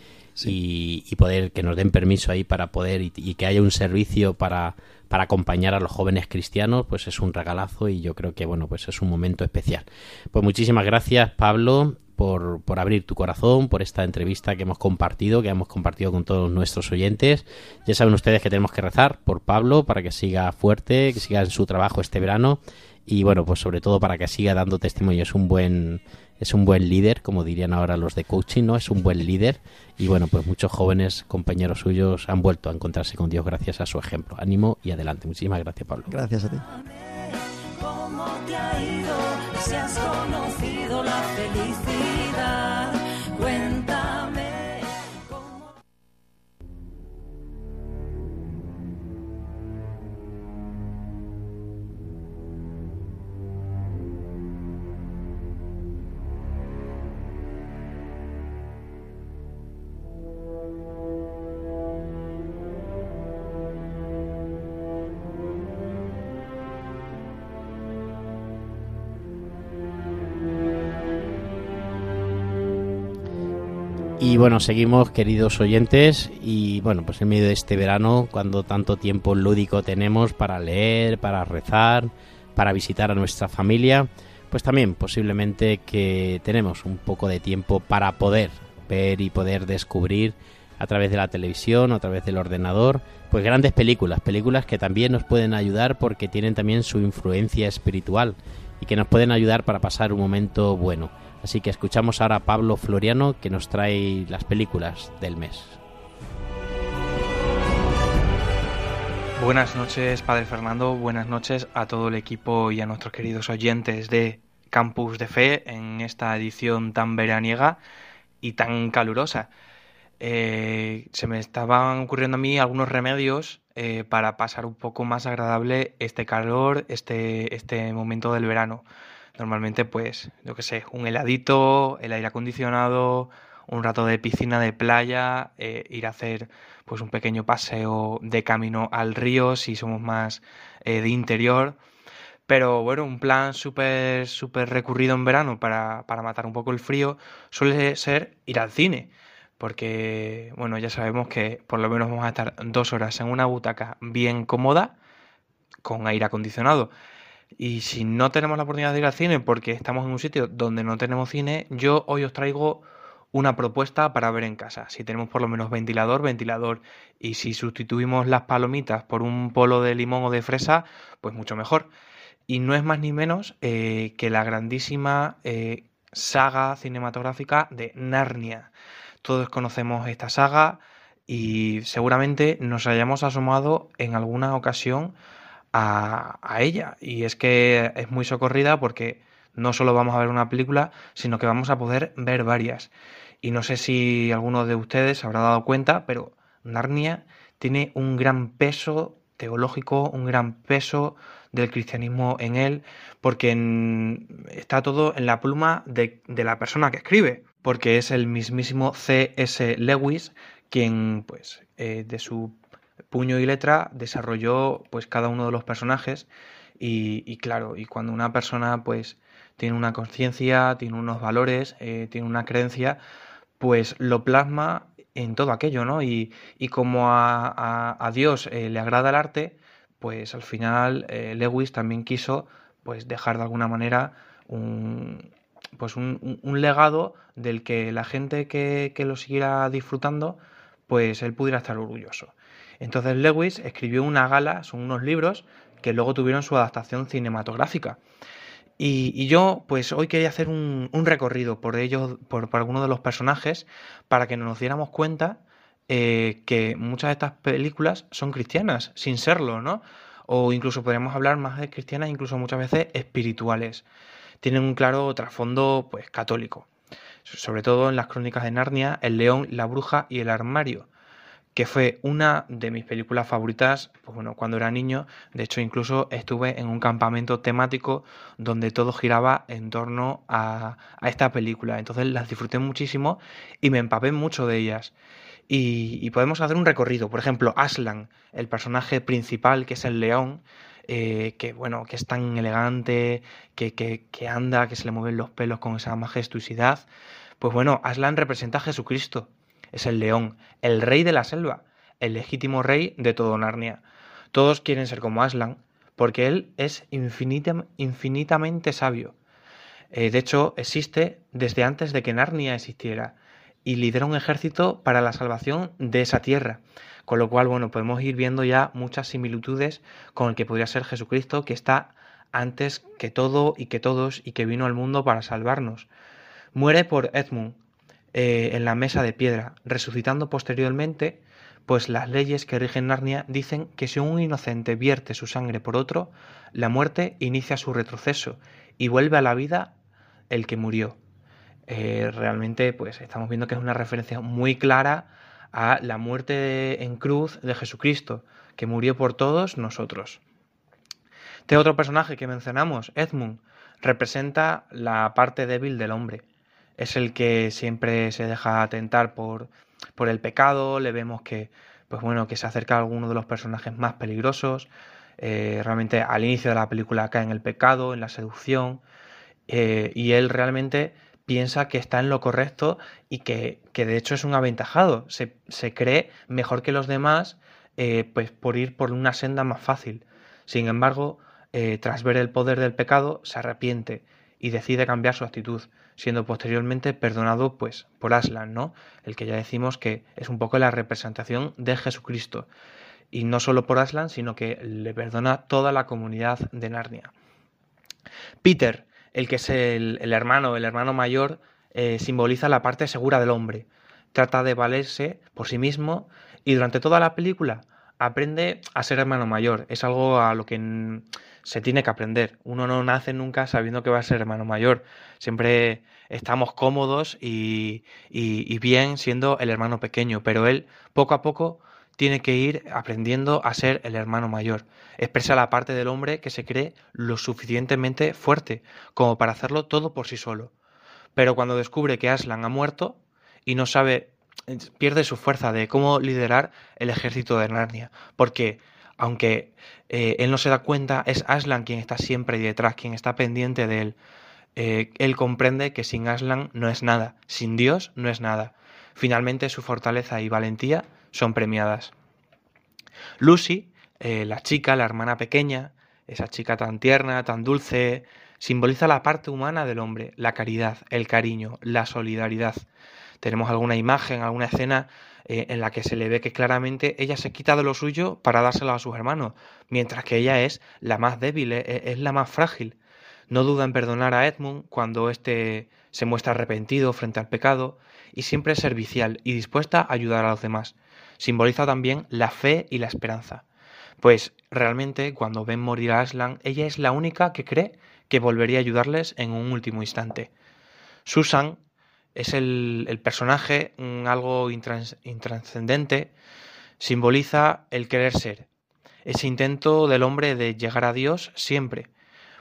y, y poder que nos den permiso ahí para poder y, y que haya un servicio para, para acompañar a los jóvenes cristianos, pues es un regalazo y yo creo que, bueno, pues es un momento especial. Pues muchísimas gracias, Pablo, por, por abrir tu corazón, por esta entrevista que hemos compartido, que hemos compartido con todos nuestros oyentes. Ya saben ustedes que tenemos que rezar por Pablo para que siga fuerte, que siga en su trabajo este verano y bueno, pues sobre todo para que siga dando testimonio. Es un buen es un buen líder, como dirían ahora los de coaching, ¿no? Es un buen líder y bueno, pues muchos jóvenes compañeros suyos han vuelto a encontrarse con Dios gracias a su ejemplo. Ánimo y adelante. Muchísimas gracias, Pablo. Gracias a ti. Bueno, seguimos queridos oyentes y bueno, pues en medio de este verano, cuando tanto tiempo lúdico tenemos para leer, para rezar, para visitar a nuestra familia, pues también posiblemente que tenemos un poco de tiempo para poder ver y poder descubrir a través de la televisión a través del ordenador, pues grandes películas, películas que también nos pueden ayudar porque tienen también su influencia espiritual y que nos pueden ayudar para pasar un momento bueno. Así que escuchamos ahora a Pablo Floriano que nos trae las películas del mes. Buenas noches, Padre Fernando. Buenas noches a todo el equipo y a nuestros queridos oyentes de Campus de Fe en esta edición tan veraniega y tan calurosa. Eh, se me estaban ocurriendo a mí algunos remedios eh, para pasar un poco más agradable este calor, este, este momento del verano. Normalmente, pues, yo qué sé, un heladito, el aire acondicionado, un rato de piscina de playa, eh, ir a hacer pues un pequeño paseo de camino al río si somos más eh, de interior. Pero bueno, un plan súper súper recurrido en verano para, para matar un poco el frío suele ser ir al cine. Porque, bueno, ya sabemos que por lo menos vamos a estar dos horas en una butaca bien cómoda, con aire acondicionado. Y si no tenemos la oportunidad de ir al cine porque estamos en un sitio donde no tenemos cine, yo hoy os traigo una propuesta para ver en casa. Si tenemos por lo menos ventilador, ventilador. Y si sustituimos las palomitas por un polo de limón o de fresa, pues mucho mejor. Y no es más ni menos eh, que la grandísima eh, saga cinematográfica de Narnia. Todos conocemos esta saga y seguramente nos hayamos asomado en alguna ocasión a, ella. Y es que es muy socorrida porque no solo vamos a ver una película, sino que vamos a poder ver varias. Y no sé si alguno de ustedes habrá dado cuenta, pero Narnia tiene un gran peso teológico, un gran peso del cristianismo en él, porque está todo en la pluma de, de la persona que escribe, porque es el mismísimo C.S. Lewis quien, pues, eh, de su puño y letra desarrolló, pues, cada uno de los personajes y, claro, y cuando una persona, pues, tiene una conciencia, tiene unos valores, eh, tiene una creencia, pues lo plasma en todo aquello, ¿no? Y, y como a, a- a Dios eh, le agrada el arte, pues al final eh, Lewis también quiso pues dejar de alguna manera un, pues un, un- un legado del que la gente que, que lo siguiera disfrutando, pues él pudiera estar orgulloso. Entonces Lewis escribió una gala, son unos libros que luego tuvieron su adaptación cinematográfica. Y, yo, pues hoy quería hacer un, recorrido por ellos, por, por algunos de los personajes, para que nos diéramos cuenta eh, que muchas de estas películas son cristianas, sin serlo, ¿no? O incluso podríamos hablar más de cristianas, incluso muchas veces espirituales. Tienen un claro trasfondo, pues, católico. Sobre todo en las crónicas de Narnia, El león, la bruja y el armario que fue una de mis películas favoritas, pues bueno, cuando era niño, de hecho incluso estuve en un campamento temático donde todo giraba en torno a, a esta película, entonces las disfruté muchísimo y me empapé mucho de ellas. Y, podemos hacer un recorrido, por ejemplo, Aslan, el personaje principal que es el león, eh, que bueno, que es tan elegante, que, que, que anda, que se le mueven los pelos con esa majestuosidad, pues bueno, Aslan representa a Jesucristo, es el león, el rey de la selva, el legítimo rey de todo Narnia. Todos quieren ser como Aslan, porque él es infinita- infinitamente sabio. Eh, de hecho, existe desde antes de que Narnia existiera y lidera un ejército para la salvación de esa tierra. Con lo cual, bueno, podemos ir viendo ya muchas similitudes con el que podría ser Jesucristo, que está antes que todo y que todos y que vino al mundo para salvarnos. Muere por Edmund, eh, en la mesa de piedra, resucitando posteriormente, pues las leyes que rigen Narnia dicen que si un inocente vierte su sangre por otro, la muerte inicia su retroceso y vuelve a la vida el que murió. Eh, realmente, pues estamos viendo que es una referencia muy clara a la muerte en cruz de Jesucristo, que murió por todos nosotros. Este otro personaje que mencionamos, Edmund, representa la parte débil del hombre. Es el que siempre se deja tentar por, por el pecado. Le vemos que, pues bueno, que se acerca a alguno de los personajes más peligrosos. Eh, realmente al inicio de la película cae en el pecado, en la seducción. eh, y él realmente piensa que está en lo correcto y que, que de hecho es un aventajado. Se, se cree mejor que los demás eh, pues por ir por una senda más fácil. Sin embargo, tras ver el poder del pecado, se arrepiente y decide cambiar su actitud, siendo posteriormente perdonado pues por Aslan, ¿no? El que ya decimos que es un poco la representación de Jesucristo. Y no solo por Aslan, sino que le perdona toda la comunidad de Narnia. Peter, el que es el, el hermano, el hermano mayor, eh, simboliza la parte segura del hombre. Trata de valerse por sí mismo y durante toda la película aprende a ser hermano mayor. Es algo a lo que se tiene que aprender. Uno no nace nunca sabiendo que va a ser hermano mayor. Siempre estamos cómodos y- y bien siendo el hermano pequeño, pero él poco a poco tiene que ir aprendiendo a ser el hermano mayor. Expresa la parte del hombre que se cree lo suficientemente fuerte como para hacerlo todo por sí solo. Pero cuando descubre que Aslan ha muerto y no sabe, pierde su fuerza de cómo liderar el ejército de Narnia. Porque aunque eh, él no se da cuenta, es Aslan quien está siempre detrás, quien está pendiente de él. Eh, él comprende que sin Aslan no es nada, sin Dios no es nada. Finalmente su fortaleza y valentía son premiadas. Lucy, eh, la chica, la hermana pequeña, esa chica tan tierna, tan dulce, simboliza la parte humana del hombre, la caridad, el cariño, la solidaridad. Tenemos alguna imagen, alguna escena eh, en la que se le ve que claramente ella se quita de lo suyo para dárselo a sus hermanos, mientras que ella es la más débil, e- e- es la más frágil. No duda en perdonar a Edmund cuando éste se muestra arrepentido frente al pecado y siempre es servicial y dispuesta a ayudar a los demás. Simboliza también la fe y la esperanza. Pues realmente cuando ven morir a Aslan, ella es la única que cree que volvería a ayudarles en un último instante. Susan es el, el personaje, mm, algo intrans- intranscendente, simboliza el querer ser, ese intento del hombre de llegar a Dios siempre.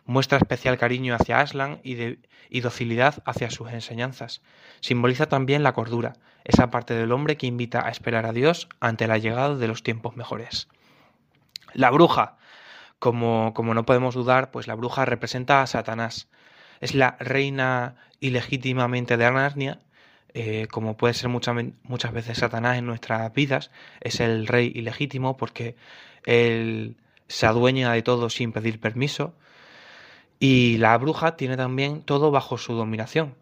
Muestra especial cariño hacia Aslan y, de- y docilidad hacia sus enseñanzas. Simboliza también la cordura, esa parte del hombre que invita a esperar a Dios ante la llegada de los tiempos mejores. La bruja, como, como no podemos dudar, pues la bruja representa a Satanás. Es la reina ilegítimamente de Narnia, eh, como puede ser mucha- muchas veces Satanás en nuestras vidas. Es el rey ilegítimo porque él se adueña de todo sin pedir permiso. Y la bruja tiene también todo bajo su dominación.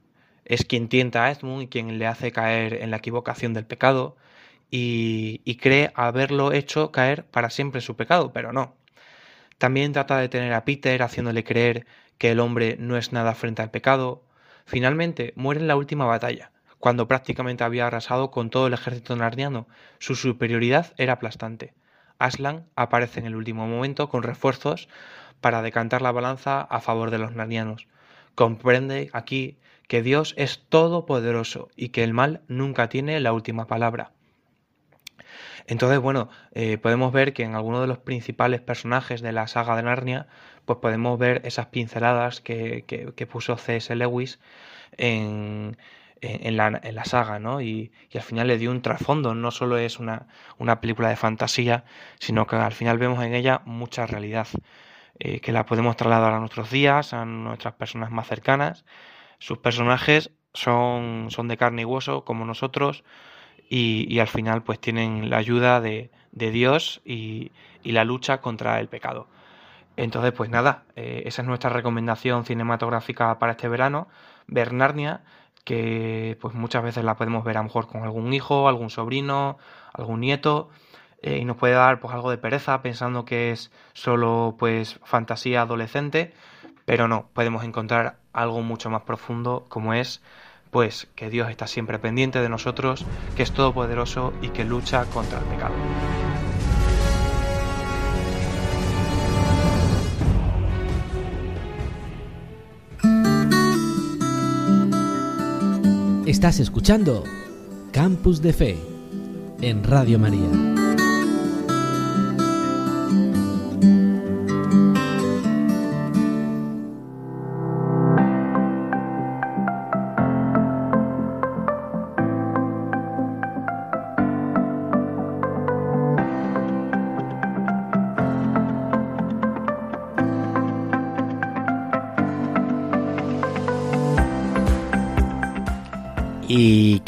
Es quien tienta a Edmund y quien le hace caer en la equivocación del pecado y, y cree haberlo hecho caer para siempre su pecado, pero no. También trata de tener a Peter haciéndole creer que el hombre no es nada frente al pecado. Finalmente muere en la última batalla, cuando prácticamente había arrasado con todo el ejército narniano. Su superioridad era aplastante. Aslan aparece en el último momento con refuerzos para decantar la balanza a favor de los narnianos. Comprende aquí que Dios es todopoderoso y que el mal nunca tiene la última palabra. Entonces, bueno, eh, podemos ver que en algunos de los principales personajes de la saga de Narnia, pues podemos ver esas pinceladas que, que- que puso C.S. Lewis en, en- la, en la saga, ¿no? Y, y al final le dio un trasfondo, no solo es una, una película de fantasía, sino que al final vemos en ella mucha realidad, eh, que la podemos trasladar a nuestros días, a nuestras personas más cercanas. Sus personajes son, son de carne y hueso, como nosotros, y, y al final pues tienen la ayuda de, de Dios y, y la lucha contra el pecado. Entonces, pues nada, eh, esa es nuestra recomendación cinematográfica para este verano, ver Narnia, que pues muchas veces la podemos ver a lo mejor con algún hijo, algún sobrino, algún nieto, eh, y nos puede dar pues algo de pereza pensando que es solo pues fantasía adolescente, pero no, podemos encontrar algo mucho más profundo como es pues que Dios está siempre pendiente de nosotros, que es todopoderoso y que lucha contra el pecado. Estás escuchando Campus de Fe en Radio María.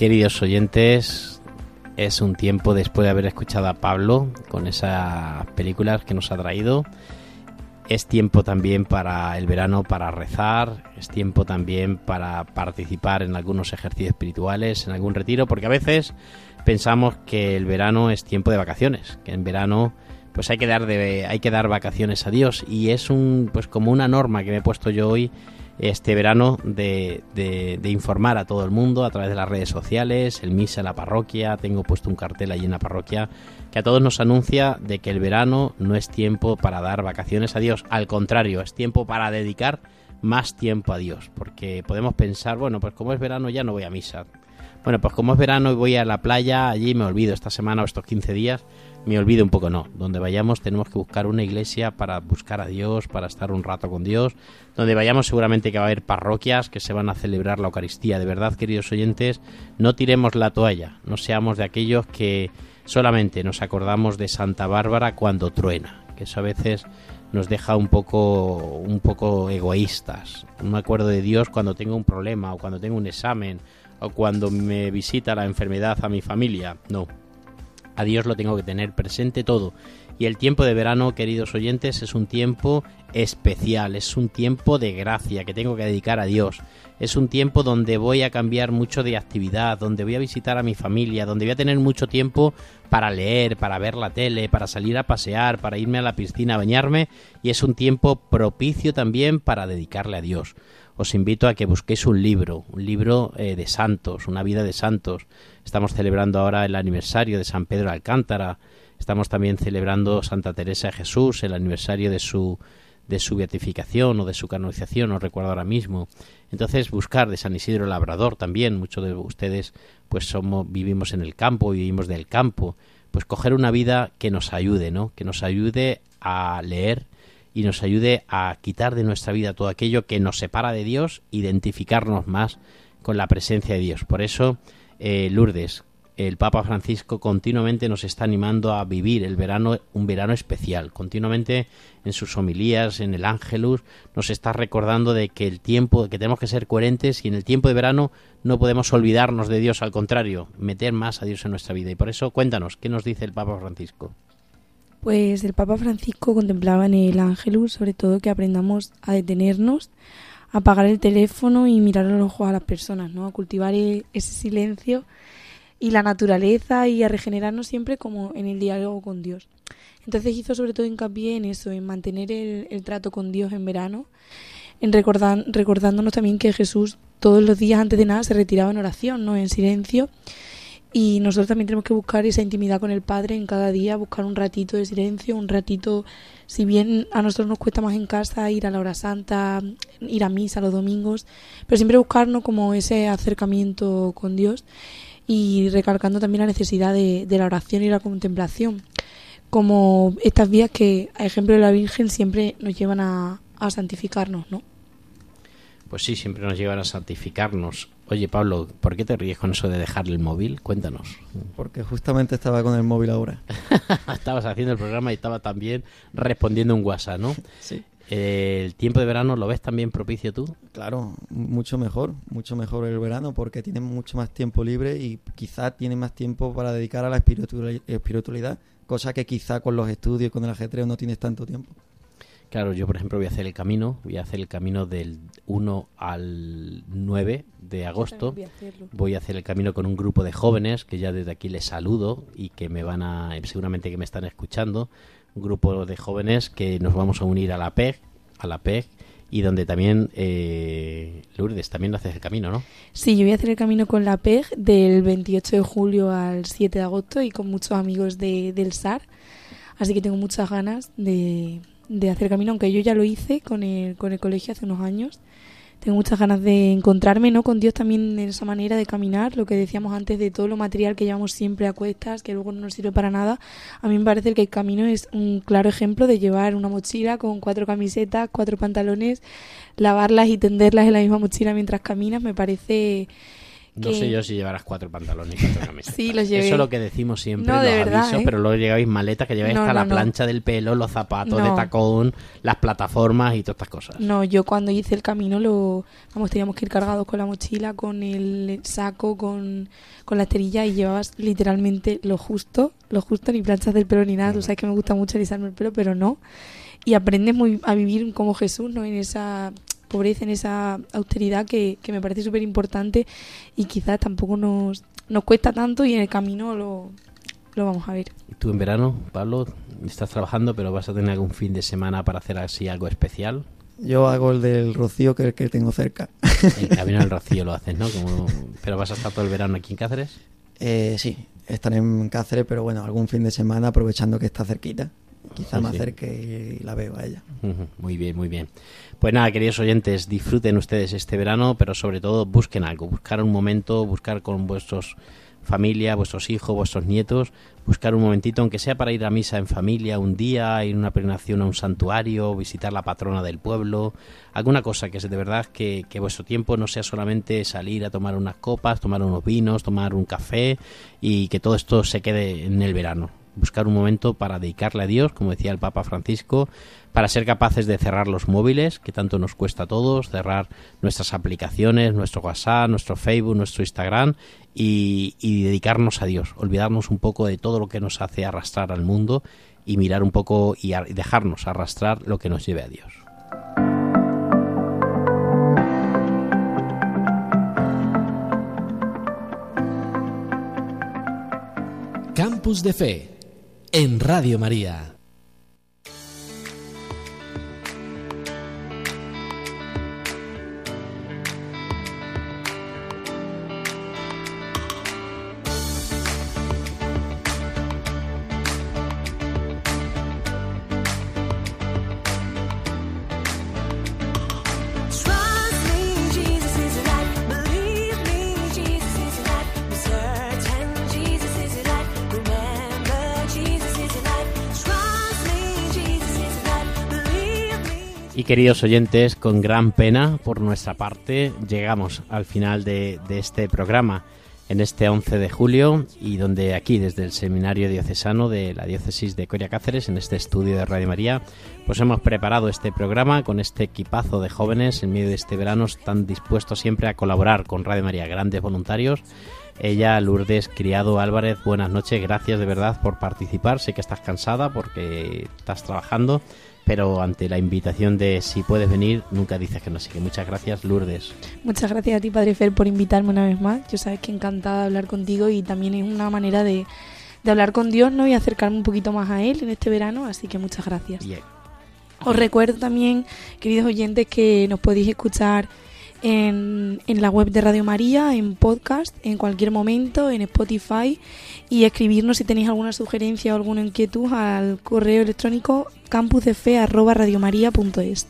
Queridos oyentes, es un tiempo después de haber escuchado a Pablo con esas películas que nos ha traído. Es tiempo también para el verano para rezar, es tiempo también para participar en algunos ejercicios espirituales, en algún retiro, porque a veces pensamos que el verano es tiempo de vacaciones, que en verano pues hay que dar de, hay que dar vacaciones a Dios y es un pues como una norma que me he puesto yo hoy este verano de, de, informar a todo el mundo a través de las redes sociales, el misa la parroquia, tengo puesto un cartel allí en la parroquia que a todos nos anuncia de que el verano no es tiempo para dar vacaciones a Dios, al contrario, es tiempo para dedicar más tiempo a Dios, porque podemos pensar, bueno, pues como es verano ya no voy a misa. Bueno, pues como es verano y voy a la playa, allí me olvido esta semana o estos 15 días, me olvido un poco, no. Donde vayamos tenemos que buscar una iglesia para buscar a Dios, para estar un rato con Dios. Donde vayamos seguramente que va a haber parroquias que se van a celebrar la Eucaristía. De verdad, queridos oyentes, no tiremos la toalla, no seamos de aquellos que solamente nos acordamos de Santa Bárbara cuando truena, que eso a veces nos deja un poco un poco egoístas. No me acuerdo de Dios cuando tengo un problema o cuando tengo un examen o cuando me visita la enfermedad a mi familia. No, a Dios lo tengo que tener presente todo. Y el tiempo de verano, queridos oyentes, es un tiempo especial, es un tiempo de gracia que tengo que dedicar a Dios. Es un tiempo donde voy a cambiar mucho de actividad, donde voy a visitar a mi familia, donde voy a tener mucho tiempo para leer, para ver la tele, para salir a pasear, para irme a la piscina a bañarme y es un tiempo propicio también para dedicarle a Dios. Os invito a que busquéis un libro, un libro eh, de santos, una vida de santos. Estamos celebrando ahora el aniversario de San Pedro de Alcántara, estamos también celebrando Santa Teresa de Jesús, el aniversario de su de su beatificación o de su canonización, no recuerdo ahora mismo. Entonces, buscar de San Isidro Labrador también, muchos de ustedes pues somos vivimos en el campo, vivimos del campo, pues coger una vida que nos ayude, ¿no? Que nos ayude a leer y nos ayude a quitar de nuestra vida todo aquello que nos separa de Dios, identificarnos más con la presencia de Dios. Por eso, eh, Lourdes, el Papa Francisco continuamente nos está animando a vivir el verano, un verano especial. Continuamente en sus homilías, en el Ángelus, nos está recordando de que el tiempo, que tenemos que ser coherentes y en el tiempo de verano no podemos olvidarnos de Dios, al contrario, meter más a Dios en nuestra vida. Y por eso, cuéntanos, ¿qué nos dice el Papa Francisco? Pues el Papa Francisco contemplaba en el Ángelus sobre todo que aprendamos a detenernos, a apagar el teléfono y mirar a los ojos a las personas, ¿no? A cultivar e- ese silencio y la naturaleza y a regenerarnos siempre como en el diálogo con Dios. Entonces hizo sobre todo hincapié en eso, en mantener el, trato con Dios en verano, en recordar, recordándonos también que Jesús todos los días antes de nada se retiraba en oración, ¿no? En silencio. Y nosotros también tenemos que buscar esa intimidad con el Padre en cada día, buscar un ratito de silencio, un ratito, si bien a nosotros nos cuesta más en casa ir a la hora santa, ir a misa los domingos, pero siempre buscarnos como ese acercamiento con Dios y recalcando también la necesidad de, de la oración y la contemplación, como estas vías que, a ejemplo de la Virgen, siempre nos llevan a, a santificarnos, ¿no? Pues sí, siempre nos llevan a santificarnos. Oye, Pablo, ¿por qué te ríes con eso de dejar el móvil? Cuéntanos. Porque justamente estaba con el móvil ahora. Estabas haciendo el programa y estaba también respondiendo un WhatsApp, ¿no? Sí. Eh, ¿El tiempo de verano lo ves también propicio tú? Claro, mucho mejor, mucho mejor el verano porque tienes mucho más tiempo libre y quizá tienes más tiempo para dedicar a la espirituali- espiritualidad, cosa que quizá con los estudios con el ajetreo no tienes tanto tiempo. Claro, yo por ejemplo voy a hacer el camino, voy a hacer el camino del 1 al 9 de agosto. Voy a hacerlo. Voy a hacer el camino con un grupo de jóvenes que ya desde aquí les saludo y que me van a, seguramente que me están escuchando. Un grupo de jóvenes que nos vamos a unir a la PEG, a la PEG y donde también eh, Lourdes también haces el camino, ¿no? Sí, yo voy a hacer el camino con la PEG del 28 de julio al 7 de agosto y con muchos amigos de, del SAR. Así que tengo muchas ganas de, de hacer camino, aunque yo ya lo hice con el, con el colegio hace unos años. Tengo muchas ganas de encontrarme ¿no? con Dios también en esa manera de caminar, lo que decíamos antes de todo lo material que llevamos siempre a cuestas, que luego no nos sirve para nada. A mí me parece que el camino es un claro ejemplo de llevar una mochila con cuatro camisetas, cuatro pantalones, lavarlas y tenderlas en la misma mochila mientras caminas. Me parece No sé yo si llevarás cuatro pantalones y cuatro camisetas. Sí, los llevé. Eso es lo que decimos siempre, No, los de verdad, avisos, ¿eh? pero luego lleváis maletas que lleváis No, hasta no, la plancha del pelo, los zapatos de tacón, las plataformas y todas estas cosas. No, yo cuando hice el camino, lo, vamos, teníamos que ir cargados con la mochila, con el saco, con, con la esterilla y llevabas literalmente lo justo, lo justo, ni planchas del pelo ni nada. Tú sabes que me gusta mucho alisarme el pelo, pero no. Y aprendes muy a vivir como Jesús, ¿no? En esa pobreza, en esa austeridad que, que me parece súper importante y quizás tampoco nos, nos cuesta tanto y en el camino lo, lo vamos a ver. ¿Y tú en verano, Pablo, estás trabajando, pero vas a tener algún fin de semana para hacer así algo especial? Yo hago el del Rocío, que es el que tengo cerca. El camino del Rocío lo haces, ¿no? Como... Pero vas a estar todo el verano aquí en Cáceres. Eh, sí, estaré en Cáceres, pero bueno, algún fin de semana aprovechando que está cerquita. Quizá Sí, me acerque y la veo a ella. Muy bien, muy bien. Pues nada, queridos oyentes, disfruten ustedes este verano, pero sobre todo busquen algo, buscar un momento, buscar con vuestros familia, vuestros hijos, vuestros nietos, buscar un momentito, aunque sea para ir a misa en familia un día, ir a una peregrinación a un santuario, visitar la patrona del pueblo, alguna cosa que es de verdad que, que vuestro tiempo no sea solamente salir a tomar unas copas, tomar unos vinos, tomar un café y que todo esto se quede en el verano buscar un momento para dedicarle a Dios, como decía el Papa Francisco, para ser capaces de cerrar los móviles, que tanto nos cuesta a todos, cerrar nuestras aplicaciones, nuestro WhatsApp, nuestro Facebook, nuestro Instagram y, dedicarnos a Dios, olvidarnos un poco de todo lo que nos hace arrastrar al mundo y mirar un poco y dejarnos arrastrar lo que nos lleve a Dios. Campus de Fe en Radio María. Queridos oyentes, con gran pena por nuestra parte, llegamos al final de, de este programa en este 11 de julio y donde aquí desde el Seminario Diocesano de la Diócesis de Coria Cáceres, en este estudio de Radio María, pues hemos preparado este programa con este equipazo de jóvenes en medio de este verano, están dispuestos siempre a colaborar con Radio María, grandes voluntarios. Ella, Lourdes Criado Álvarez, buenas noches, gracias de verdad por participar. Sé que estás cansada porque estás trabajando, pero ante la invitación de si puedes venir, nunca dices que no. Así que muchas gracias, Lourdes. Muchas gracias a ti, Padre Fer, por invitarme una vez más. Yo sabes que encantada de hablar contigo y también es una manera de, de hablar con Dios ¿no? y acercarme un poquito más a Él en este verano, así que muchas gracias. Y, eh, Os recuerdo también, queridos oyentes, que nos podéis escuchar en, en la web de Radio María, en podcast, en cualquier momento, en Spotify y escribirnos si tenéis alguna sugerencia o alguna inquietud al correo electrónico campusdefe@radiomaria.es.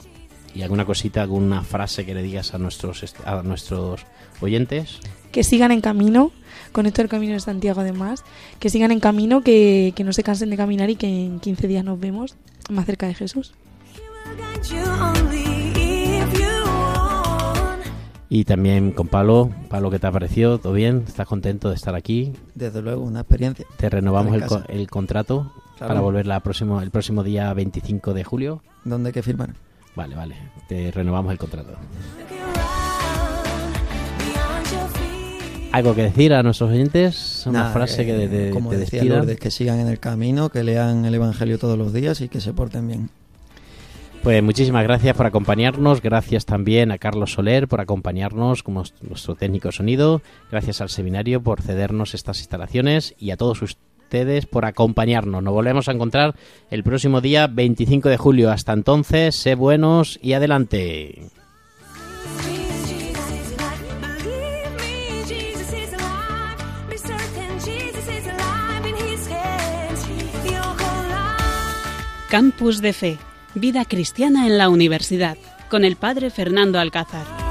y alguna cosita, alguna frase que le digas a nuestros, est- a nuestros oyentes. Que sigan en camino, con esto del camino de Santiago además, que sigan en camino, que, que no se cansen de caminar y que en 15 días nos vemos más cerca de Jesús. Y también con Pablo. Pablo, ¿qué te ha parecido? ¿Todo bien? ¿Estás contento de estar aquí? Desde luego, una experiencia. Te renovamos el, co- el contrato Claro. para volver la próximo, el próximo día 25 de julio. ¿Dónde hay que firmar? Vale, vale. Te renovamos el contrato. ¿Algo que decir a nuestros oyentes? Una Nada, frase que eh, te, te- como te decía. Lourdes, que sigan en el camino, que lean el Evangelio todos los días y que se porten bien. Pues muchísimas gracias por acompañarnos. Gracias también a Carlos Soler por acompañarnos como nuestro técnico sonido. Gracias al seminario por cedernos estas instalaciones y a todos ustedes por acompañarnos. Nos volvemos a encontrar el próximo día 25 de julio. Hasta entonces, sé buenos y adelante. Campus de Fe, vida cristiana en la universidad, con el padre Fernando Alcázar.